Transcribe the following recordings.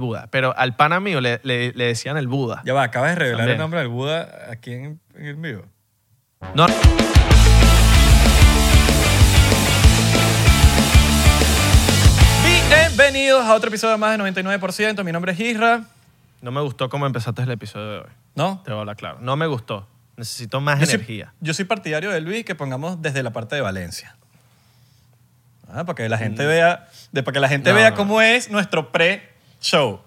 Buda. Pero al pana mío le, le- le decían el Buda. Ya va, acabas de revelar También. el nombre del Buda aquí en, en el vivo. No, Bienvenidos a otro episodio más de 99%. Mi nombre es Isra. no me gustó cómo empezaste el episodio de hoy. ¿No? Te voy a hablar claro. No me gustó. Necesito más Yo soy- energía. yo soy partidario de Luis que pongamos desde la parte de Valencia. Ah, para que la gente vea, de, para que la gente No, vea no. cómo es nuestro pre-show.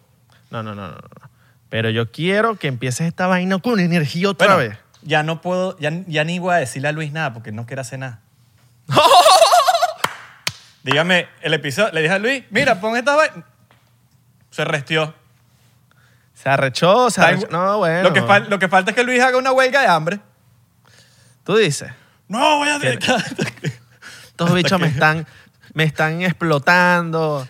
No, no, no, no, no. Pero yo quiero que empieces esta vaina con energía otra Bueno, vez. ya no puedo, ya, ya ni voy a decirle a Luis nada porque no quiere hacer nada. Dígame, el episodio, le dije a Luis, mira, pon esta vaina. Se restió. Se arrechó, se arrechó. No, bueno. Lo que, fal- lo que falta es que Luis haga una huelga de hambre. Tú dices, No, voy a estos bichos me están, me están explotando.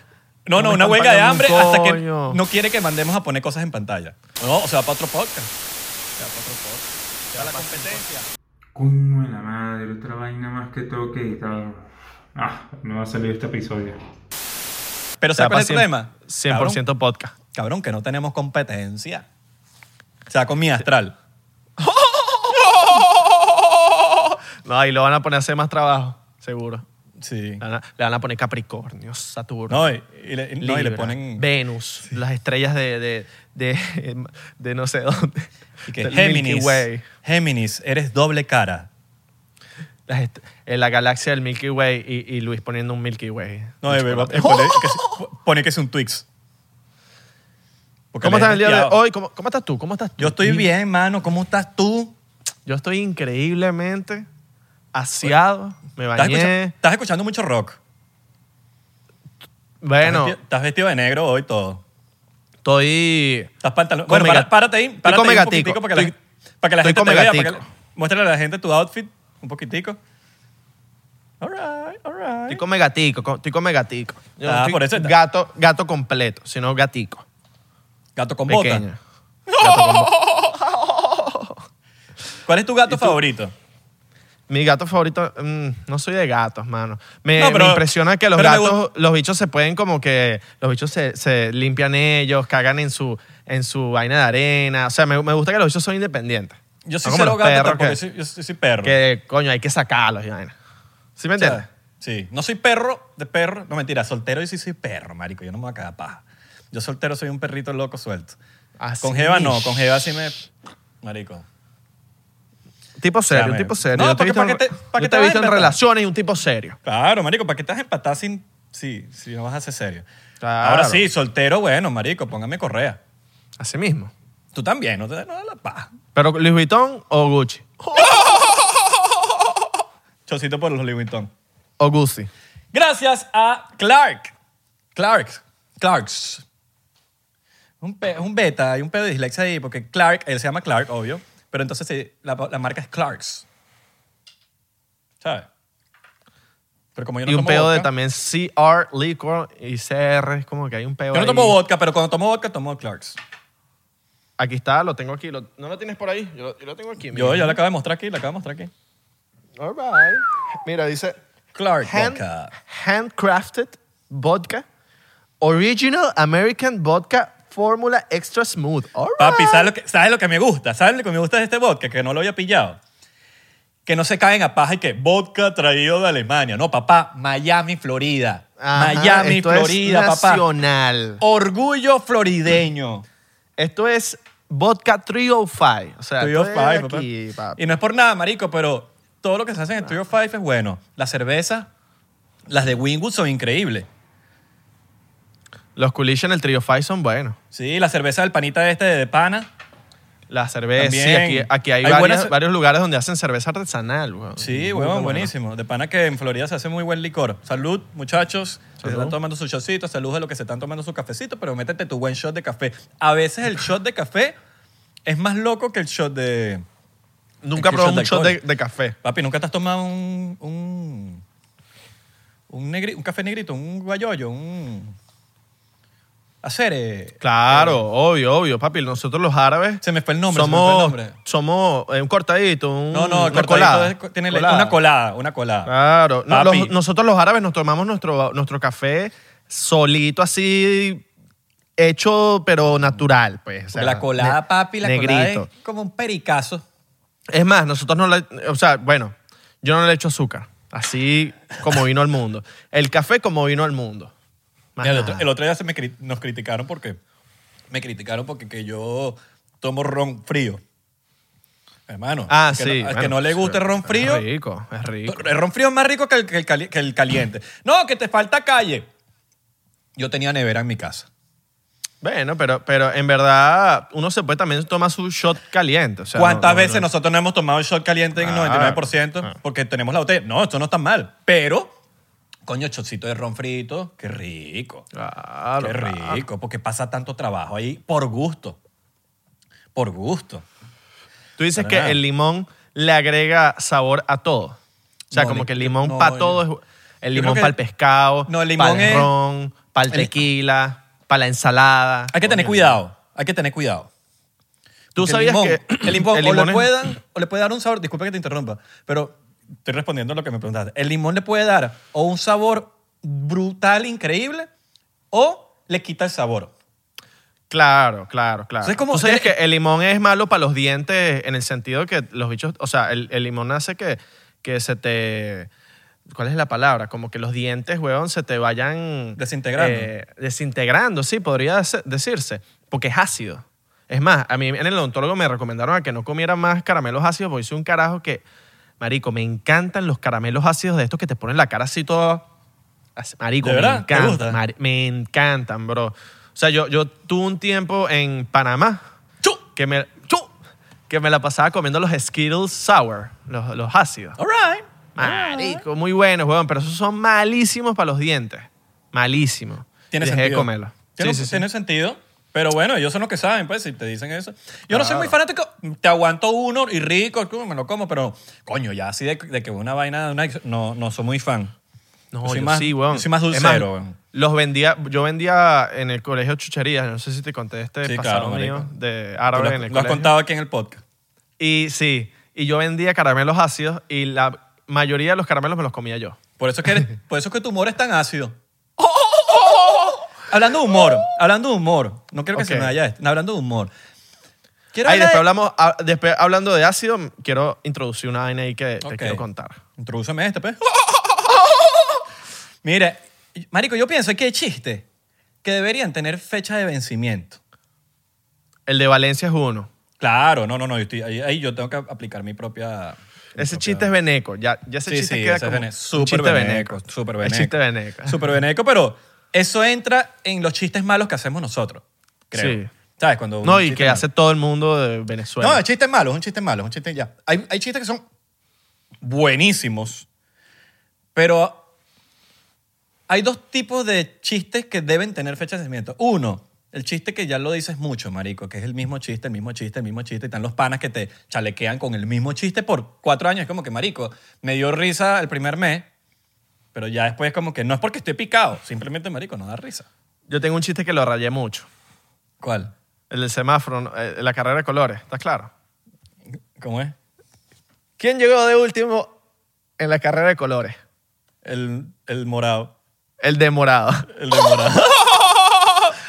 No, no, una huelga de hambre hasta que coño. no quiere que mandemos a poner cosas en pantalla. No, o sea, para otro podcast. O sea, para otro podcast. Para la competencia. Coño de la madre, otra vaina más que tengo que editar. Ah, no va a salir este episodio. Pero O sea, ¿sabes cuál es el problema? 100% Cabrón, podcast. cabrón, que no tenemos competencia. O sea, con mi astral. No, y lo van a poner a hacer más trabajo, seguro. Sí. Le van a, le van a poner Capricornio, Saturno. No, y, y le, no, y le Libra, ponen... Venus, las estrellas de, de, de, de no sé dónde. y que Géminis. Way. Géminis, eres doble cara. Est- en la galaxia del Milky Way y, y Luis poniendo un Milky Way. No, Un eh, eh, pone, que, se- pone que es un Twix. Porque ¿Cómo estás el día de hoy? ¿Cómo, cómo estás tú? ¿Cómo estás tú? Yo estoy bien, mano. ¿Cómo estás tú? Yo estoy increíblemente aseado. Me ¿Estás, bañé. escucha- estás escuchando mucho rock. Bueno, Estás vestido, estás vestido de negro hoy todo. estoy... Estás pantalón. Bueno, para- párate ahí. Párate come ahí un poquitico para que la, Estoy- para que la estoy gente te vea. Para gatico. que, muéstrale a la gente tu outfit un poquitico. All right, all right. Estoy come gatico, co- estoy come gatico. Yo no Ah, estoy por eso está- gato, gato completo, sino gatico. Gato con Pequeño. bota. Gato con bota. ¿Cuál es tu gato favorito? Mi gato favorito, mm, no soy de gatos, mano. Me, No, pero- me impresiona que los pero me gatos, los bichos se pueden como que, los bichos se, se limpian ellos, cagan en su, en su vaina de arena. O sea, me, me gusta que los bichos son independientes. Yo soy No como cero los gato perros tampoco. que- yo soy, yo soy- soy perro. Que, coño, hay que sacarlos y vaina. ¿Sí me O sea, entiendes? Sí. No soy perro de perro. No, mentira. Soltero y sí soy perro, marico. Yo no me voy a cagar paja. Yo soltero soy un perrito loco suelto. Así. Con Jeva no. Con Jeva sí me... Marico. Tipo serio, Llame. un tipo serio. No, te porque ¿para qué te- para qué te te vas a visto en relaciones y un tipo serio. Claro, marico. ¿Para qué estás empatar sin... Sí, si no vas a ser serio. Claro. Ahora sí, soltero, bueno, marico. Póngame correa. Así mismo. Tú también. No te no da la paja. Pero Louis Vuitton o Gucci. Chocito por los Louis Vuitton. O Gucci. Gracias a Clark. Clark. Clarks. Un, pe- un beta y un pedo de dislexia ahí, porque Clark, él se llama Clark, obvio, pero entonces sí, la, la marca es Clarks. ¿Sabes? Pero como yo no y un tomo pedo de también CR, liquor y CR. Es como que hay un pedo Yo no ahí. tomo vodka, pero cuando tomo vodka, tomo Clarks. Aquí está, lo tengo aquí. Lo- ¿No lo tienes por ahí? Yo, lo- yo lo tengo aquí. Yo ya la acabo de mostrar aquí, la acabo de mostrar aquí. All right. Mira, dice Clark hand- Vodka. handcrafted vodka, original American vodka, fórmula extra smooth. All Papi, right. ¿sabes lo, que, ¿sabes lo que me gusta? ¿Sabes lo que me gusta de este vodka? Que no lo había pillado. Que no se caen a paja y que vodka traído de Alemania. No, papá, Miami, Florida. Ajá, Miami, esto es Florida, papá. nacional. Orgullo florideño. Esto es vodka 305. O sea, esto 305, es papá. aquí, papi. Y no es por nada, marico, pero todo lo que se hace en el 305 es bueno. La cerveza, las de Wingwood son increíbles. Los culiches en el trio Five son buenos. Sí, la cerveza del panita este de pana. La cerveza, sí, aquí, aquí hay, Hay varias- buenas- varios lugares donde hacen cerveza artesanal. Sí, huevón, bueno. buenísimo. De pana que en Florida se hace muy buen licor. Salud, muchachos. Se están tomando su shotcito. Salud a los que se están tomando su cafecito, pero métete tu buen shot de café. A veces el shot de café es más loco que el shot de... Nunca probé de un shot de, de café. Papi, ¿nunca te has tomado un... un, un, negri- un café negrito, un guayoyo, un... Hacer... eh, Claro, obvio, obvio, papi. Nosotros los árabes Se me fue el nombre, se me somos, fue el nombre. somos eh, un cortadito, un, No, no, una cortadito colada. es- tiene una colada, una colada. Claro. No, Papi. los- nosotros los árabes nos tomamos nuestro, nuestro café solito así hecho, pero natural, pues. o sea, Porque la colada, ne- papi, la negrito. colada es como un pericazo. Es más, nosotros no le... O sea, bueno, yo no le echo azúcar. Así como vino al mundo. El café como vino al mundo. El, otro, nada. el otro día se me cri- nos criticaron porque me criticaron porque que yo tomo ron frío. Hermano, Ah, que sí. no- bueno, que no le gusta el ron frío, Es rico, es rico. el ron frío es más rico que el, que el cali- que el caliente. No, que te falta calle. Yo tenía nevera en mi casa. Bueno, pero, pero en verdad uno se puede también tomar su shot caliente. O sea, ¿Cuántas no- no- veces no- nosotros no hemos tomado el shot caliente en Ah, 99%? ah. Porque tenemos la botella. No, esto no está mal. Pero, coño, shotcito de ron frito, qué rico. Claro, Qué claro. rico, porque pasa tanto trabajo ahí por gusto. Por gusto. Tú dices que nada. el limón le agrega sabor a todo. O sea, No, como le- que el limón no, para todo es... El limón para el pescado, No, el limón para el ron, para el tequila, para la ensalada. Hay que tener cuidado. Hay que tener cuidado. Tú Porque el limón, que el limón, el o, limón le es- puede dar, o le puede dar un sabor, disculpa que te interrumpa, pero estoy respondiendo a lo que me preguntaste. El limón le puede dar o un sabor brutal, increíble, o le quita el sabor. Claro, claro, claro. O sea, es como- Tú que el limón es malo para los dientes en el sentido que los bichos, o sea, el, el limón hace que, que se te, ¿cuál es la palabra? Como que los dientes, huevón, se te vayan... Desintegrando. eh, desintegrando, sí, podría dec- decirse, porque es ácido. Es más, a mí en el odontólogo me recomendaron a que no comiera más caramelos ácidos porque soy un carajo que, marico, me encantan los caramelos ácidos de estos que te ponen la cara así toda... Marico, ¿De me verdad? ¿Te encantan. gusta? me encantan, bro. O sea, yo, yo tuve un tiempo en Panamá ¡Chu! que me, ¡Chu! que me la pasaba comiendo los Skittles Sour, los, los ácidos. All right. Marico, muy buenos, weón, pero esos son malísimos para los dientes. Malísimos. Tiene dejé sentido. de comerlos. Tiene, Sí, sí, sí. tiene sentido. Pero bueno, ellos son los que saben, pues, si te dicen eso. Yo no soy Claro. muy fanático. Te aguanto uno y rico, me lo como, pero coño, ya así de, de que una vaina, una- no, no soy muy fan. No, Yo yo, soy más- sí, weón. yo soy más dulcero, weón. Los vendía, yo vendía en el colegio chucherías, no sé si te conté este Sí, pasado claro, mío de árabe lo, en el lo has colegio. contado aquí en el podcast. Y sí, y yo vendía caramelos ácidos y la mayoría de los caramelos me los comía yo. Por eso, es que eres- por eso es que tu humor es tan ácido. Hablando de humor, hablando de humor. No quiero que se Ok. me vaya esto. Hablando de humor. Quiero Ahí hablar después de- hablamos, ah, después hablando de ácido, quiero introducir una vaina ahí que te Ok. quiero contar. Introdúceme este, pues. Mire, marico, yo pienso que hay chistes que deberían tener fecha de vencimiento. El de Valencia es uno. Claro, no, no, no. yo estoy- ahí, ahí yo tengo que aplicar mi propia... mi Ese propia- chiste es veneco. Ya, ya ese Sí, chiste sí, queda ese es como vene- un súper chiste veneco, súper El veneco. chiste veneco. Súper veneco, pero eso entra en los chistes malos que hacemos nosotros, creo. Sí. ¿Sabes? Cuando No, y que malo. hace todo el mundo de Venezuela. No, el chiste es malo, es un chiste malo, es un chiste ya. Hay, hay chistes que son buenísimos, pero hay dos tipos de chistes que deben tener fecha de vencimiento. Uno, el chiste que ya lo dices mucho, marico, que es el mismo chiste, el mismo chiste, el mismo chiste. Y están los panas que te chalequean con el mismo chiste por cuatro años. Es como que, marico, me dio risa el primer mes, pero ya después es como que no es porque estoy picado, simplemente, marico, no da risa. Yo tengo un chiste que lo rayé mucho. ¿Cuál? El del semáforo, ¿no? Eh, la carrera de colores. ¿Estás claro? ¿Cómo es? ¿Quién llegó de último en la carrera de colores? El, el morado. El de morado. El de morado.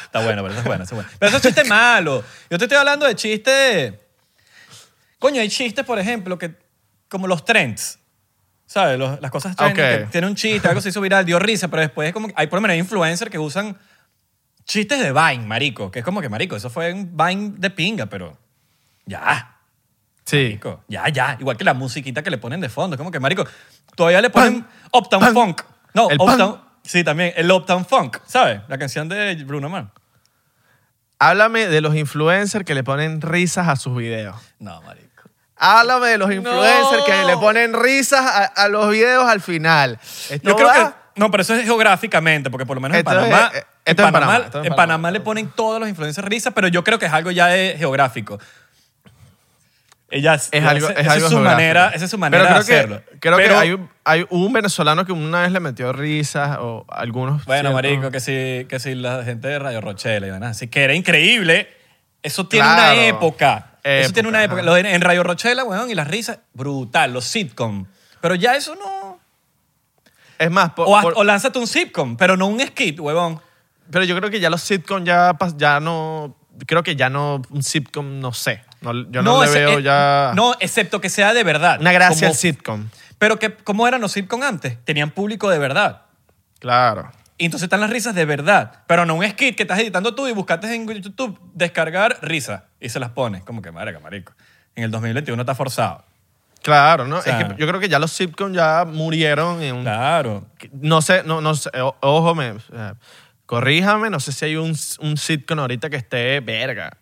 Está bueno, pero eso es bueno, eso es bueno. Pero eso es chiste malo. Yo te estoy hablando de chistes... Coño, hay chistes, por ejemplo, que como los trends. ¿Sabes? Los- las cosas trending, Ok. que tiene un chiste, algo se hizo viral, dio risa, pero después es como... que- Hay por lo menos influencers que usan chistes de Vine, marico. Que es como que, marico, eso fue un Vine de pinga, pero... Ya, Sí. marico. Ya, ya. Igual que la musiquita que le ponen de fondo. Es como que, marico, todavía le ponen Uptown pan. Funk. No, El Uptown... Sí, también. El Uptown Funk, ¿sabes? La canción de Bruno Mars. Háblame de los influencers que le ponen risas a sus videos. No, marico. Háblame de los influencers que le ponen risas a, a los videos al final. Esto Yo creo va- que... No, pero eso es geográficamente, porque por lo menos en Esto es- Panamá... eh, en, en Panamá, en Panamá. Le ponen todos los influencers risa, pero yo creo que es algo ya de geográfico. Ella, es algo, esa- es esa su manera, esa es su manera Pero de hacerlo. Que, creo Pero- que hay, un- hay un venezolano que una vez le metió risas o algunos. Bueno, ciertos- marico, que si, que si la gente de Radio Rochela y así que era increíble. Eso tiene Claro. una época. Eso Época, tiene una época. ajá. Lo de- en Radio Rochela, weón, y las risas, brutal, los sitcom. Pero ya eso no... Es más, por- O, haz- por- o lánzate un sitcom, pero no un skit, huevón. Pero yo creo que ya los sitcom ya, pas- ya no... Creo que ya no... Un sitcom, no sé. No, yo no, le ese- veo eh, ya... No, excepto que sea de verdad. una gracia Como- al sitcom. Pero que, ¿cómo eran los sitcom antes? Tenían público de verdad. Claro. Y entonces están las risas de verdad. Pero no un skit que estás editando tú y buscaste en YouTube descargar risa y se las pones. Como que, marica, marico. En el 2021 está forzado. Claro, ¿no? sea- es que yo creo que ya los sitcom ya murieron en un... Claro. No sé, no, no sé, o- ojo, me, corríjame, no sé si hay un, un sitcom ahorita que esté verga.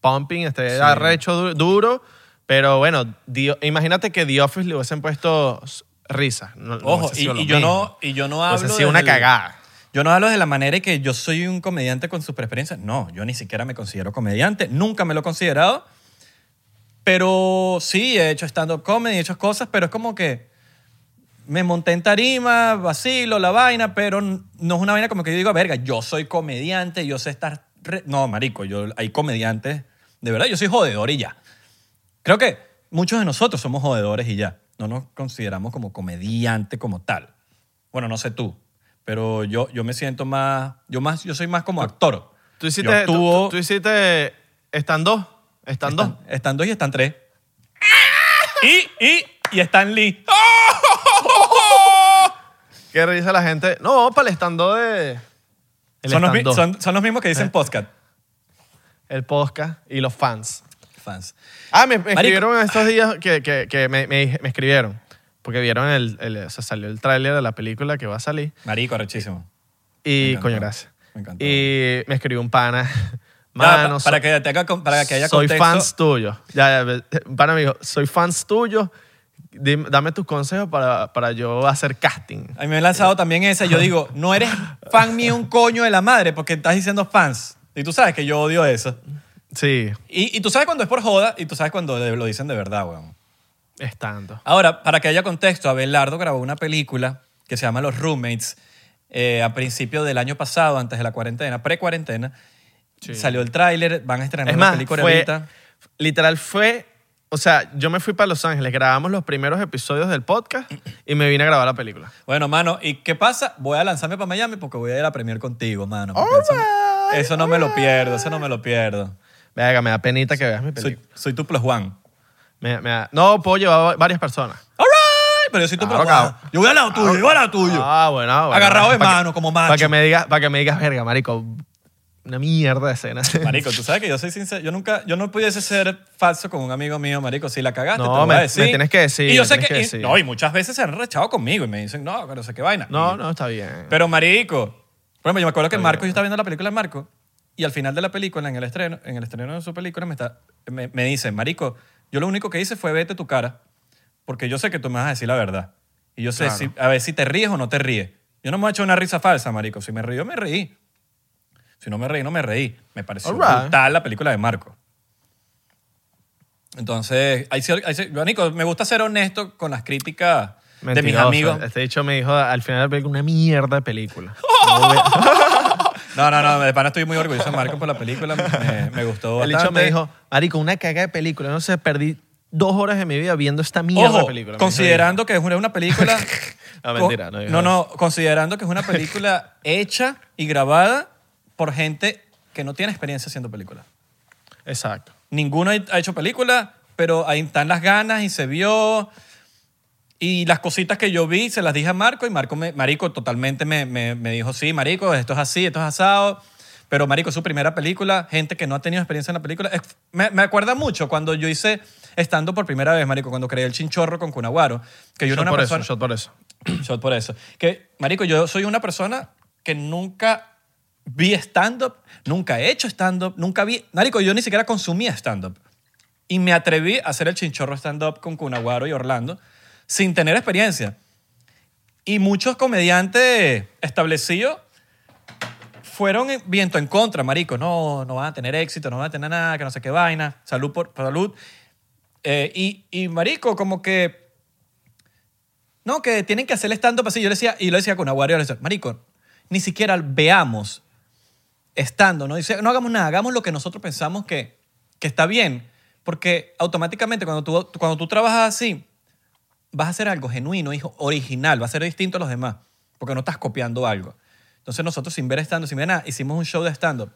Pumping, esté Sí. arrecho du- duro, pero bueno, The- imagínate que The Office le hubiesen puesto risa. No- no Ojo, hubiese y, sido lo y yo no, y yo no hablo. Hubiese sido una cagada. Yo no hablo de la manera en que yo soy un comediante con sus experiencias. No, yo ni siquiera me considero comediante. Nunca me lo he considerado. Pero sí, he hecho stand-up comedy, he hecho cosas, pero es como que me monté en tarima, vacilo, la vaina, pero no es una vaina como que yo digo, verga, yo soy comediante, yo sé estar... re-". No, marico, yo, hay comediantes, de verdad, yo soy jodedor y ya. Creo que muchos de nosotros somos jodedores y ya. No nos consideramos como comediante como tal. Bueno, no sé tú, pero yo, yo me siento más yo, más... yo soy más como actor. Tú hiciste, tú, actúo- tú- tú hiciste están dos, están dos. están, dos y están tres. y, y, y están Lee. ¿Qué risa la gente? No, para el estando de... El Son los, son, son los mismos que dicen Eh. podcast. El podcast y los fans. Fans. Ah, me, me escribieron estos días que, que, que me, me- me escribieron. Porque vieron el, el- o sea, salió el tráiler de la película que va a salir. Marico, arrechísimo. Y, coño, gracias. Me encantó. Y me escribió un pana. Mano, pa- para, que tenga, con- para que haya soy contexto. fans tuyo. Ya, ya, pana me dijo, soy fans tuyo. Dame tus consejos para, para yo hacer casting. A mí me he lanzado también esa. Yo digo, no eres fan mío un coño de la madre porque estás diciendo fans. Y tú sabes que yo odio eso. Sí, Y, y tú sabes cuando es por joda y tú sabes cuando de- lo dicen de verdad, weón. es tanto. Ahora, para que haya contexto, Abelardo grabó una película que se llama Los Roommates eh, a principios del año pasado, antes de la cuarentena, pre-cuarentena. Sí. Salió el tráiler, van a estrenar Es la más, película fue, ahorita. literal fue, o sea, yo me fui para Los Ángeles, grabamos los primeros episodios del podcast y me vine a grabar la película. Bueno, mano, ¿y qué pasa? Voy a lanzarme para Miami porque voy a ir a la premier contigo, mano. porque eso, no- eso no me lo pierdo, eso no me lo pierdo. Venga, me da penita que veas mi Soy, película. soy tu plus one. Me- me da- no, puedo llevar varias personas. All right, pero yo soy tu Claro, plus one. cabrón. Yo voy al lado tuyo, yo voy al lado tuyo. Ah, bueno, ah, bueno. Agarrado de Pa' que- mano, como macho. Para que me digas, para que me digas, verga, marico, una mierda de escena. Marico, tú sabes que yo soy sincero. Yo nunca, yo no pudiese ser falso con un amigo mío, marico. Si la cagaste, No, te lo voy me- a decir. me tienes que decir, Y yo me sé tienes que, que y- decir. no, y muchas veces se han rechado conmigo y me dicen, no, no sé qué vaina. No, no, está bien. Pero marico, por ejemplo, yo me acuerdo que Marco, yo estaba viendo la película de Marco y al final de la película, en el estreno, en el estreno de su película, me, está, me, me dice, marico, yo lo único que hice fue vete tu cara porque yo sé que tú me vas a decir la verdad. Y yo sé Claro. si, a ver si te ríes o no te ríes. Yo no me he hecho una risa falsa, marico. Si me río, me reí. Si no me reí, no me reí. Me pareció Alright. brutal la película de Marco. Entonces, cier- hay cier- marico, me gusta ser honesto con las críticas de mis Mentiroso. amigos. Este dicho me dijo al final de la película una mierda de película. No, no, no, de pana estoy muy orgulloso de Marco por la película. Me, me gustó el bastante. dicho me dijo, marico, una caga de película. No sé, perdí dos horas de mi vida viendo esta mierda de película. Considerando que es una, una película... No, mentira, no No, no, considerando que es una película hecha y grabada por gente que no tiene experiencia haciendo películas. Exacto. Ninguno ha hecho película, pero ahí están las ganas y se vio. Y las cositas que yo vi se las dije a Marco y Marco, me, Marico, totalmente me, me, me dijo, sí, Marico, esto es así, esto es asado. Pero Marico, su primera película, gente que no ha tenido experiencia en la película. Es- me, me acuerda mucho cuando yo hice estando por primera vez, Marico, cuando creé el chinchorro con Cunaguaro, que yo Shot era una por persona... eso, shot por eso. Shot por eso. Que, marico, yo soy una persona que nunca vi stand-up, nunca he hecho stand-up, nunca vi... Marico, yo ni siquiera consumía stand-up. Y me atreví a hacer el chinchorro stand-up con Cunaguaro y Orlando sin tener experiencia. Y muchos comediantes establecidos fueron en- viento en contra, marico. No, no van a tener éxito, no van a tener nada, que no sé qué vaina. Salud por por salud. Eh, y, y, marico, como que no, que tienen que hacer stand-up así. Yo le decía, y lo decía con Aguario, le marico, ni siquiera veamos estando, ¿no? No hagamos nada, hagamos lo que nosotros pensamos que, que está bien. Porque automáticamente cuando tú, cuando tú trabajas así, vas a hacer algo genuino, hijo, original, va a ser distinto a los demás, porque no estás copiando algo. Entonces nosotros sin ver stand sin ver nada, hicimos un show de stand-up.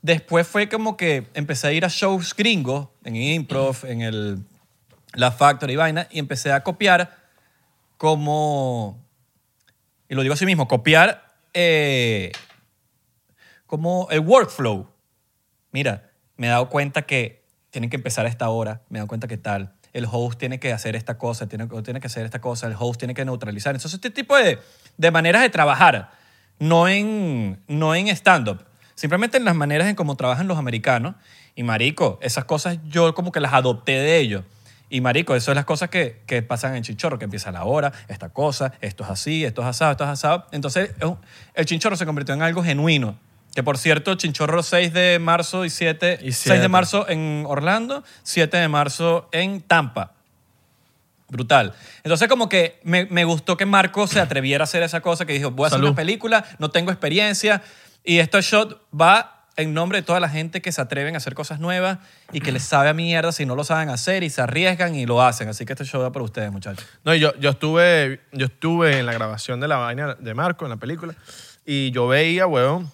Después fue como que empecé a ir a shows gringos, en Improv, en el, la Factory y vaina, y empecé a copiar como, y lo digo así mismo, copiar eh, como el workflow. Mira, me he dado cuenta que tienen que empezar a esta hora, me he dado cuenta que tal. El host tiene que hacer esta cosa, tiene, tiene que hacer esta cosa, el host tiene que neutralizar. Entonces, este tipo de, de maneras de trabajar, no en, no en stand-up, simplemente en las maneras en cómo trabajan los americanos. Y marico, esas cosas yo como que las adopté de ellos. Y marico, eso es las cosas que, que pasan en Chinchorro, que empieza la hora, esta cosa, esto es así, esto es asado, esto es asado. Entonces, el Chinchorro se convirtió en algo genuino. Que por cierto, Chinchorro 6 de marzo y 7, Y 6 siete. de marzo en Orlando, 7 de marzo en Tampa. Brutal. Entonces, como que me, me gustó que Marco se atreviera a hacer esa cosa, que dijo, voy a hacer Salud. una película, no tengo experiencia, y este shot va en nombre de toda la gente que se atreven a hacer cosas nuevas y que les sabe a mierda si no lo saben hacer y se arriesgan y lo hacen. Así que este show va para ustedes, muchachos. No, yo, yo, estuve, yo estuve en la grabación de la vaina de Marco, en la película, y yo veía, weón,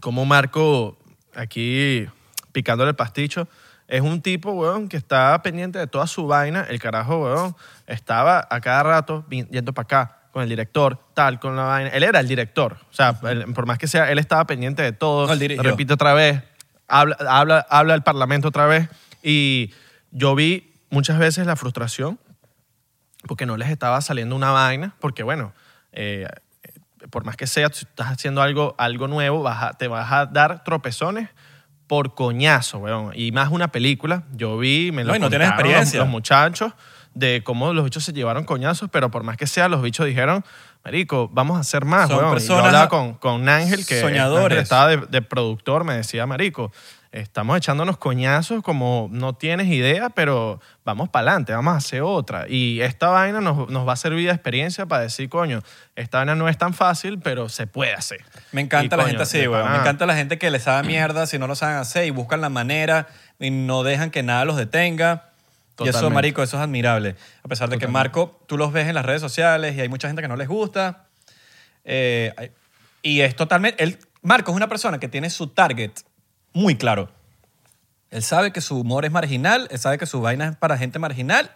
cómo Marco, aquí picándole el pasticho, es un tipo, weón, que está pendiente de toda su vaina. El carajo, weón, estaba a cada rato yendo para acá con el director, tal, con la vaina. Él era el director. O sea, él- por más que sea, él estaba pendiente de todo. No, él. Repite otra vez, habla, habla, habla al parlamento otra vez. Y yo vi muchas veces la frustración porque no les estaba saliendo una vaina, porque bueno, eh, por más que sea, si estás haciendo algo, algo nuevo, vas a- te vas a dar tropezones por coñazo, weón. Y más una película, yo vi, me lo No, y no tienes los- experiencia. Los, muchachos de cómo los bichos se llevaron coñazos, pero por más que sea, los bichos dijeron, marico, vamos a hacer más, Son weón. Y yo hablaba con, con Ángel, que soñadores. Ángel estaba de, de productor, me decía, marico, estamos echándonos coñazos como no tienes idea, pero vamos para adelante, vamos a hacer otra. Y esta vaina nos, nos va a servir de experiencia para decir, coño, esta vaina no es tan fácil, pero se puede hacer. Me encanta Y, la coño, gente así, weón. Me encanta la gente que les sabe mierda si no lo saben hacer y buscan la manera y no dejan que nada los detenga. Y eso, Totalmente. marico, eso es admirable. A pesar de que Marco, tú los ves en las redes sociales y hay mucha gente que no les gusta. Eh, y es totalmente... Él, Marco es una persona que tiene su target muy claro. Él sabe que su humor es marginal, él sabe que su vaina es para gente marginal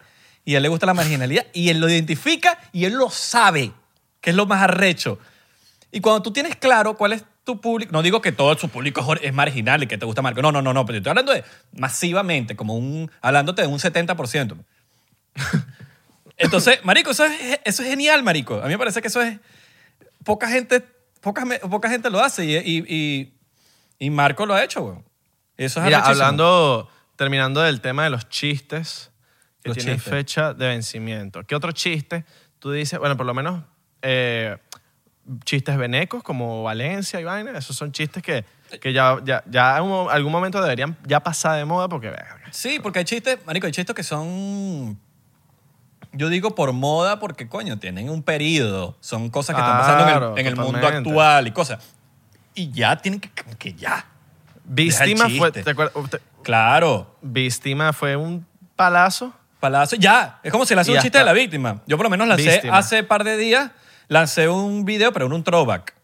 y a él le gusta la marginalidad y él lo identifica y él lo sabe, que es lo más arrecho. Y cuando tú tienes claro cuál es tu público, no digo que todo su público es marginal y que te gusta Marco, no, no, no, no, pero estoy hablando de masivamente, como un, hablándote de un 70%. Entonces, marico, eso es, eso es genial, marico. A mí me parece que eso es, poca gente, poca, poca gente lo hace y, y, y, y Marco lo ha hecho, weón. Eso es Mira, arrechísimo. hablando, terminando del tema de los chistes que Los tienen chistes. fecha de vencimiento. ¿Qué otro chiste tú dices? Bueno, por lo menos eh, chistes venecos como Valencia y vaina. Esos son chistes que, que ya, ya, ya en un- algún momento deberían ya pasar de moda porque, verga, Sí, porque hay chistes, marico, hay chistes que son, yo digo por moda porque, coño, tienen un periodo. Son cosas que están pasando en el, en el mundo totalmente. actual y cosas. Y ya tienen que, que ya. Víctima fue, chiste. ¿te acuerdas? Claro. Víctima fue un palazo. Palacio, ya. Es como si le hace Y un ya chiste de la víctima. Yo por lo menos lancé Víctima. hace par de días, lancé un video, pero en un throwback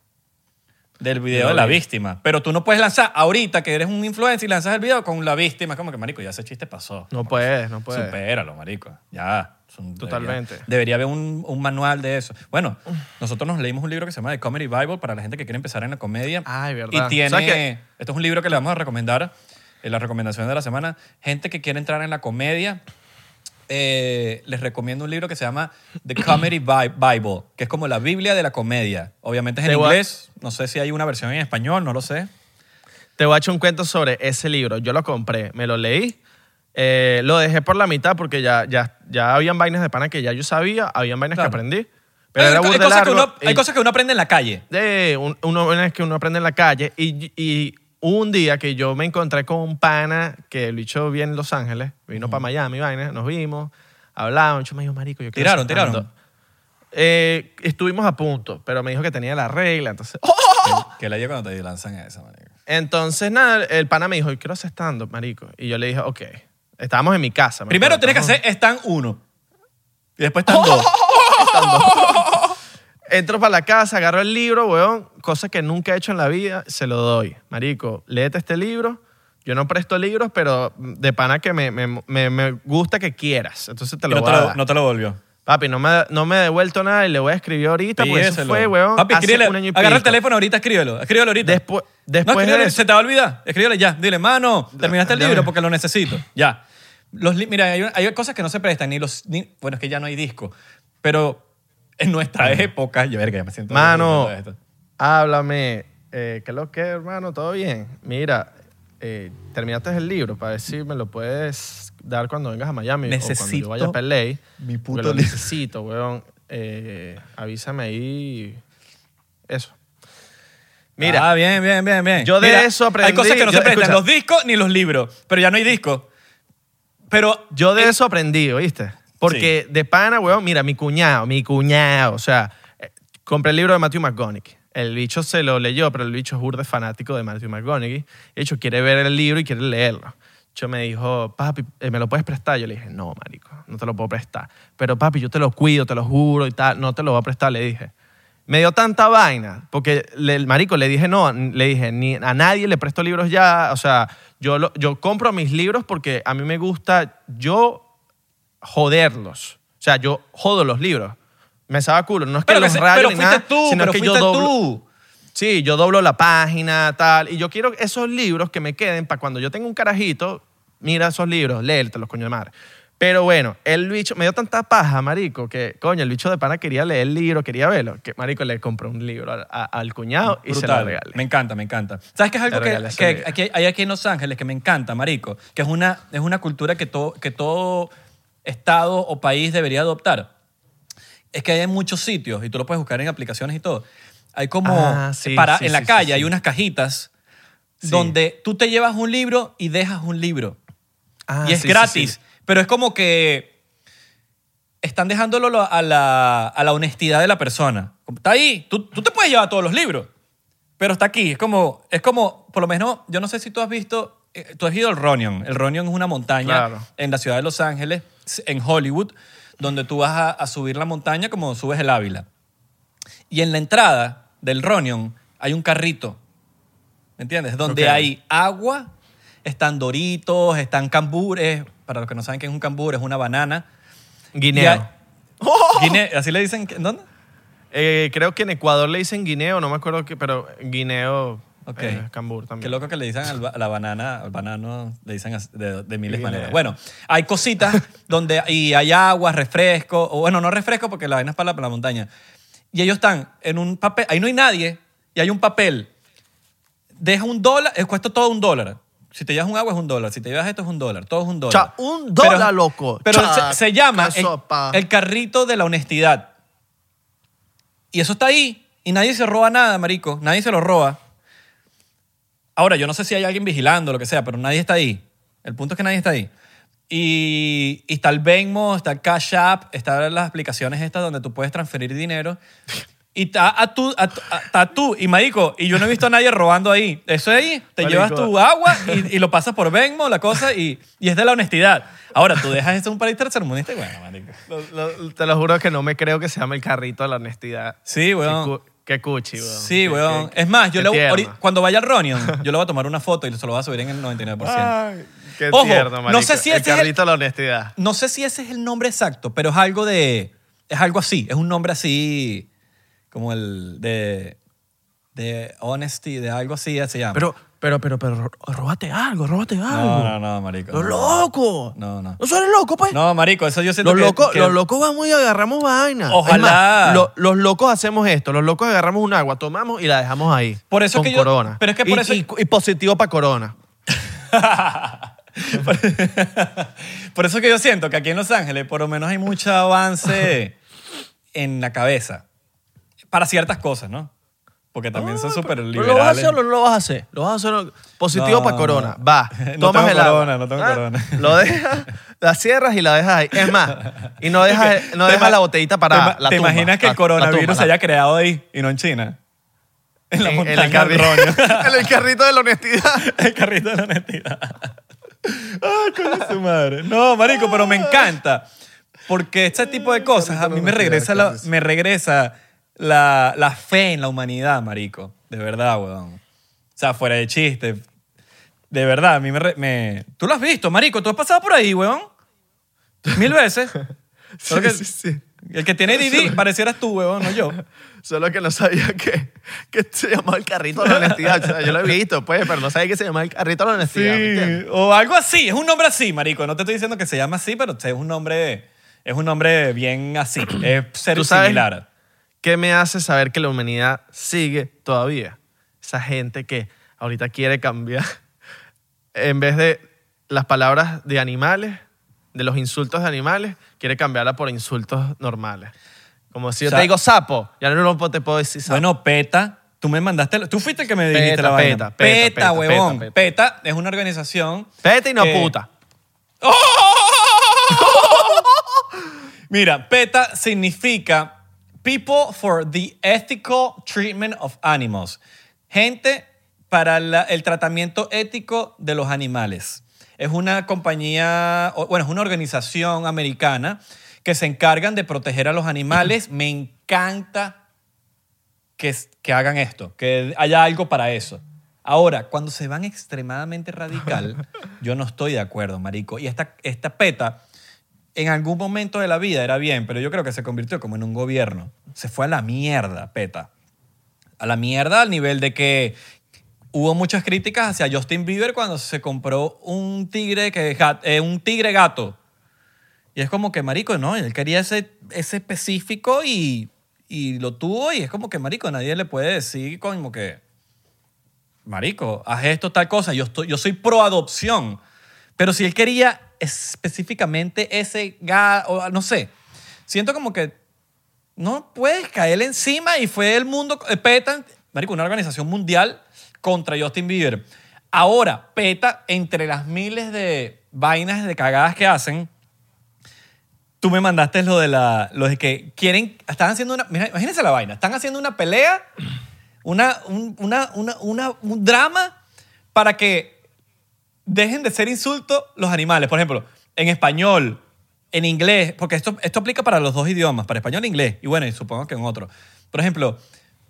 del video de la vi. víctima. Pero tú no puedes lanzar ahorita que eres un influencer y lanzas el video con la víctima. Es como que, marico, ya ese chiste pasó. No puedes, no puedes. Supéralo, marico. Ya. Son- Totalmente. Debería, debería haber un, un manual de eso. Bueno, nosotros nos leímos un libro que se llama The Comedy Bible para la gente que quiere empezar en la comedia. Ay, verdad. Y tiene... ¿Sabes qué? Esto es un libro que le vamos a recomendar en la recomendación de la semana. Gente que quiere entrar en la comedia, eh, les recomiendo un libro que se llama The Comedy Bi- Bible, que es como la Biblia de la comedia. Obviamente es en Te voy a- inglés. No sé si hay una versión en español, no lo sé. Te voy a echar un cuento sobre ese libro. Yo lo compré, me lo leí, eh, lo dejé por la mitad porque ya, ya, ya habían vainas de pana que ya yo sabía, habían vainas Claro. que aprendí. Pero hay, era hay burda cosas que largo uno, hay y- cosas que uno aprende en la calle. de un, uno, vainas que uno aprende en la calle y, y un día que yo me encontré con un pana que el bicho viene en Los Ángeles, vino para Miami, vaina, nos vimos, hablábamos, yo me dijo, marico, yo quiero Tiraron, tiraron. stand-up". Eh, estuvimos a punto, pero me dijo que tenía la regla, entonces... Que la dio cuando te lanzan esa, marico. Entonces, nada, el pana me dijo, yo quiero hacer stand-up, marico. Y yo le dije, ok. Estábamos en mi casa. me Primero tienes que hacer stand 1. Y después stand 2. Entro para la casa, agarro el libro, weón, cosa que nunca he hecho en la vida, se lo doy. Marico, léete este libro. Yo no presto libros, pero de pana que me, me- me- me gusta que quieras. Entonces te lo no, voy te a lo, dar. no te lo volvió. Papi, no me, no me he devuelto nada y le voy a escribir ahorita porque eso Pídeselo. fue, weón, Papi, hace escríbele, un año y agarra el pico. teléfono ahorita, escríbelo. Escríbelo ahorita. Después, no, después escríbele, de se eso, te va a olvidar. Escríbele ya. Dile, mano, terminaste el libro porque lo necesito. Ya. Los, li- mira, hay, hay cosas que no se prestan, ni los. ni- bueno, es que ya no hay disco. Pero en nuestra época. Yo, verga, ya me siento. Mano, háblame. Eh, ¿Qué es lo que, hermano? ¿Todo bien? Mira, eh, terminaste el libro para ver si me lo puedes dar cuando vengas a Miami o cuando Necesito yo vaya a Pelé. mi puto lo necesito, weón. Eh, avísame ahí. Eso. Mira, Ah, bien, bien, bien, bien. yo de Mira, eso aprendí- Hay cosas que no yo- se prestan, escucha. los discos ni los libros. Pero ya no hay discos. Pero. yo de eh, eso aprendí, ¿oíste? Porque de pana, weón, mira, mi cuñado, mi cuñado, o sea, eh, compré el libro de Matthew McConaughey. El bicho se lo leyó, pero el bicho es burde fanático de Matthew McConaughey. De hecho, quiere ver el libro y quiere leerlo. Yo me dijo, papi, eh, ¿me lo puedes prestar? Yo le dije, no, marico, no te lo puedo prestar. Pero papi, yo te lo cuido, te lo juro y tal, no te lo voy a prestar, le dije. Me dio tanta vaina, porque le- el marico le dije no, le dije, ni a nadie le presto libros ya, o sea, yo, lo- yo compro mis libros porque a mí me gusta yo joderlos. O sea, yo jodo los libros. Me sabe culo, no es que Pero, que los se- rayo pero ni fuiste nada, tú, sino pero que yo doblo, tú. Sí, yo doblo la página, tal. Y yo quiero esos libros que me queden para cuando yo tenga un carajito, mira esos libros, léetelos, coño de madre. Pero bueno, el bicho me dio tanta paja, marico, que coño, el bicho de pana quería leer el libro, quería verlo, que marico le compró un libro al, a- al cuñado y se lo Brutal. regalé. Me encanta, me encanta. ¿Sabes qué es algo que, que aquí- hay aquí en Los Ángeles que me encanta, marico? Que es una, es una cultura que todo, que todo estado o país debería adoptar. Es que hay en muchos sitios, y tú lo puedes buscar en aplicaciones y todo, hay como, Ah, sí, para, sí, en la sí, calle hay unas cajitas donde tú te llevas un libro y dejas un libro. Ah, y es gratis. Pero es como que están dejándolo lo- a la, a la honestidad de la persona. Está ahí. Tú, tú te puedes llevar todos los libros, pero está aquí. Es como, es como, por lo menos, yo no sé si tú has visto, eh, tú has ido al Ronion. El Ronion es una montaña Claro. en la ciudad de Los Ángeles, en Hollywood, donde tú vas a, a subir la montaña como subes el Ávila. Y en la entrada del Ronion hay un carrito, ¿me entiendes? Donde Ok. hay agua, están doritos, están cambures. Para los que no saben qué es un cambur, es una banana. Guineo. Ya- Guine- así le dicen, ¿dónde? Eh, creo que en Ecuador le dicen guineo, no me acuerdo qué, pero guineo Ok. eh, cambur también. Qué loco que le dicen al ba- a la banana, al banano, le dicen as- de, de miles de maneras. Bueno, hay cositas donde y hay agua, refresco, o bueno, no refresco porque la vaina es para la, para la montaña. Y ellos están en un papel, ahí no hay nadie, y hay un papel. Deja un dólar, eh, cuesta todo un dólar. Si te llevas un agua es un dólar, si te llevas esto es un dólar, todo es un dólar. Cha, un dólar, loco. Pero Cha, se, se llama qué el, sopa. el carrito de la honestidad. Y eso está ahí. Y nadie se roba nada, marico. Nadie se lo roba. Ahora, yo no sé si hay alguien vigilando lo que sea, pero nadie está ahí. El punto es que nadie está ahí. Y, y está el Venmo, está el Cash App, están las aplicaciones estas donde tú puedes transferir dinero. Y está a tú, a, tu- a- está tú. Y marico, y yo no he visto a nadie robando ahí. Eso ahí, te Marico. llevas tu agua y, y lo pasas por Venmo, la cosa, y, y es de la honestidad. Ahora, tú dejas eso en un país tercermundista y bueno, marico. Lo- lo- te lo juro que no me creo que se llame el carrito de la honestidad. Sí, Qué, weón. cu- qué cuchi, weón. Sí, Qué- weón. qué- Es más, yo qué le, tierno. ahori- cuando vaya al Ronion, yo le voy a tomar una foto y se lo voy a subir en el 99%. Ay, qué Ojo, tierno, no marico. sé si el es el- carrito de la honestidad. No sé si ese es el nombre exacto, pero es algo de. Es algo así. Es un nombre así. Como el de. De honesty, de algo así se llama. Pero, pero, pero, pero, ro- róbate algo, róbate algo. No, no, no, marico. Los no. locos. No, no. ¿No son locos, pues? No, marico, eso yo siento Los que- locos, que- los locos vamos y agarramos vaina. Ojalá. Es más, lo- los locos hacemos esto. Los locos agarramos un agua, tomamos y la dejamos ahí. Por eso con que yo- corona. pero es que por Y- eso- Y, y positivo para corona. Por eso que yo siento que aquí en Los Ángeles por lo menos hay mucho avance en la cabeza. Para ciertas cosas, ¿no? Porque también son súper ¿Pero ¿Lo vas a liberales. hacer o no lo vas a hacer? Lo vas a hacer positivo No, para corona. no. Va. No tomas tengo el agua. corona, no tengo Ah, corona. Lo dejas, la cierras y la dejas ahí. Es más, y no dejas, no ¿Te dejas la botellita ¿Te, para ima- la te tumba, imaginas que el coronavirus tumba, se haya creado ahí y no en China? En la en, en montaña el carri- del Roño. en el carrito de la honestidad. el carrito de la honestidad. Ay, coño su madre. No, marico, pero me encanta. Porque este tipo de cosas a mí me regresa, la- me regresa la, la fe en la humanidad, marico. De verdad, weón. O sea, fuera de chiste. De verdad, a mí me, me- Tú lo has visto, marico. Tú has pasado por ahí, weón. Mil veces. Solo que- sí, sí. El que tiene Didi parecieras tú, weón, no yo. Solo que no sabía que, que se llamaba el carrito de la honestidad. O sea, yo lo he visto, pues, pero no sabía que se llamaba el carrito de la honestidad. ¿me entiendes? o algo así. Es un nombre así, marico. No te estoy diciendo que se llama así, pero es un nombre... Es un nombre bien así. Es ser ¿Tú sabes? similar. ¿Qué me hace saber que la humanidad sigue todavía? Esa gente que ahorita quiere cambiar, en vez de las palabras de animales, de los insultos de animales, quiere cambiarla por insultos normales. Como si yo O sea- te digo sapo, ya no te puedo decir sapo. Bueno, PETA, tú me mandaste... Tú fuiste el que me dijiste PETA, la vaina. PETA, PETA, PETA, PETA, huevón. PETA, PETA es una organización... Vete y no que- puta. Mira, PETA significa People for the Ethical Treatment of Animals. Gente para la- el tratamiento ético de los animales. Es una compañía, bueno, es una organización americana que se encargan de proteger a los animales. Me encanta que, que hagan esto, que haya algo para eso. Ahora, cuando se van extremadamente radical, yo no estoy de acuerdo, marico. Y esta, esta PETA en algún momento de la vida era bien, pero yo creo que se convirtió como en un gobierno. Se fue a la mierda, PETA. A la mierda al nivel de que hubo muchas críticas hacia Justin Bieber cuando se compró un tigre, que, eh, un tigre gato. Y es como que, marico, no, él quería ese, ese específico y, y lo tuvo y es como que, marico, nadie le puede decir como que, marico, haz esto, tal cosa. Yo, estoy, yo soy pro adopción. Pero si él quería específicamente ese gato, no sé, siento como que no puedes caerle encima y fue el mundo, eh, PETA, marico, una organización mundial contra Justin Bieber. Ahora, PETA, entre las miles de vainas de cagadas que hacen, tú me mandaste lo de la, lo que quieren, están haciendo una, mira, imagínense la vaina, están haciendo una pelea, una, un, una, una, una- un drama para que dejen de ser insultos los animales. Por ejemplo, en español, en inglés, porque esto, esto aplica para los dos idiomas, para español e inglés, y bueno, y supongo que en otro. Por ejemplo,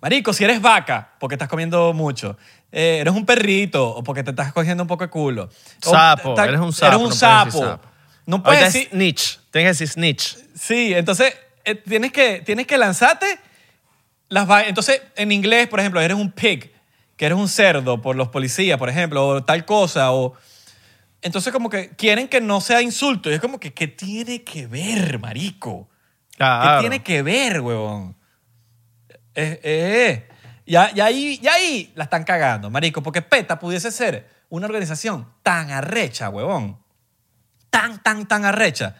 marico, si eres vaca, porque estás comiendo mucho, eh, eres un perrito, o porque te estás cogiendo un poco de culo. o Sapo, tal- eres un sapo, Eres un no puedes sapo. sapo. No puedes Ahorita decir... snitch. Tienes que decir snitch. Sí, entonces eh, tienes, que, tienes que lanzarte las Entonces, en inglés, por ejemplo, eres un pig, que eres un cerdo por los policías, por ejemplo, o tal cosa, o... Entonces como que quieren que no sea insulto. Y es como que, ¿qué tiene que ver, marico? ¿Qué tiene que ver, huevón? Eh, eh, Ya, ya, ahí, ya ahí la están cagando, marico, porque PETA pudiese ser una organización tan arrecha, huevón. Tan, tan, tan arrecha.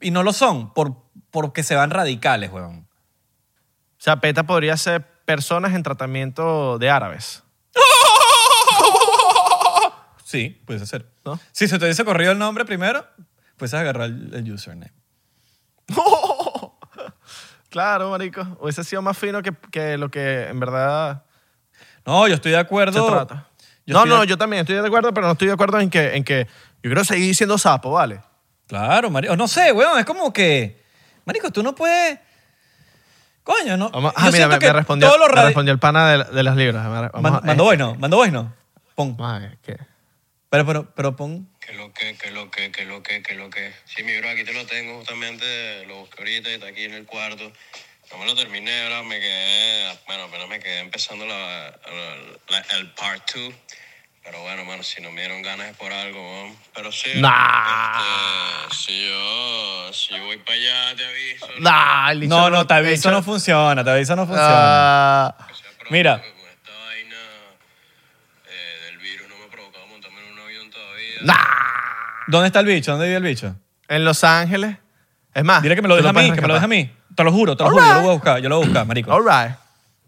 Y no lo son por, porque se van radicales, huevón. O sea, PETA podría ser personas en tratamiento de árabes. Sí, puede ser. ¿No? Si se te hubiese corrido el nombre primero, puedes agarrar el, el username. Claro, marico. Hubiese sido más fino que, que lo que en verdad No, yo estoy de acuerdo. se trata. Yo no, estoy no, yo también estoy de acuerdo, pero no estoy de acuerdo en que, en que yo quiero seguir siendo sapo, ¿vale? Claro, marico. No sé, weón, es como que... Marico, tú no puedes... Coño, no. Vamos- Yo ah, mira, siento me, que me respondió, todos los me radi- respondió el pana de, de las libras. Vamos Man- a- Mandó eh, voice no, mandó voice no. Pon. ver, ¿qué? Pero, pero, pero pon... Que lo que, que lo que, que lo que, que lo que. Sí, mi bro, aquí te lo tengo justamente, lo busqué ahorita y está aquí en el cuarto. No me lo terminé, ahora me quedé, bueno, apenas me quedé empezando la, la- el part 2. Pero bueno, mano, si no me dieron ganas es por algo, weón. Pero sí, Nah. este, si yo, si yo voy para allá, te aviso. Nah, No, bicho no, te aviso no funciona, te aviso no funciona. Ah, Mira. porque Con esta vaina eh, del virus no me ha provocado montarme en un avión todavía. nah. ¿Dónde está el bicho? ¿Dónde vive el bicho? En Los Ángeles. Es más. Dile que me lo tú deja a mí, puedes que me lo deja a mí. Te lo juro, te lo All juro, yo lo voy a buscar, yo lo voy a buscar, marico. All right.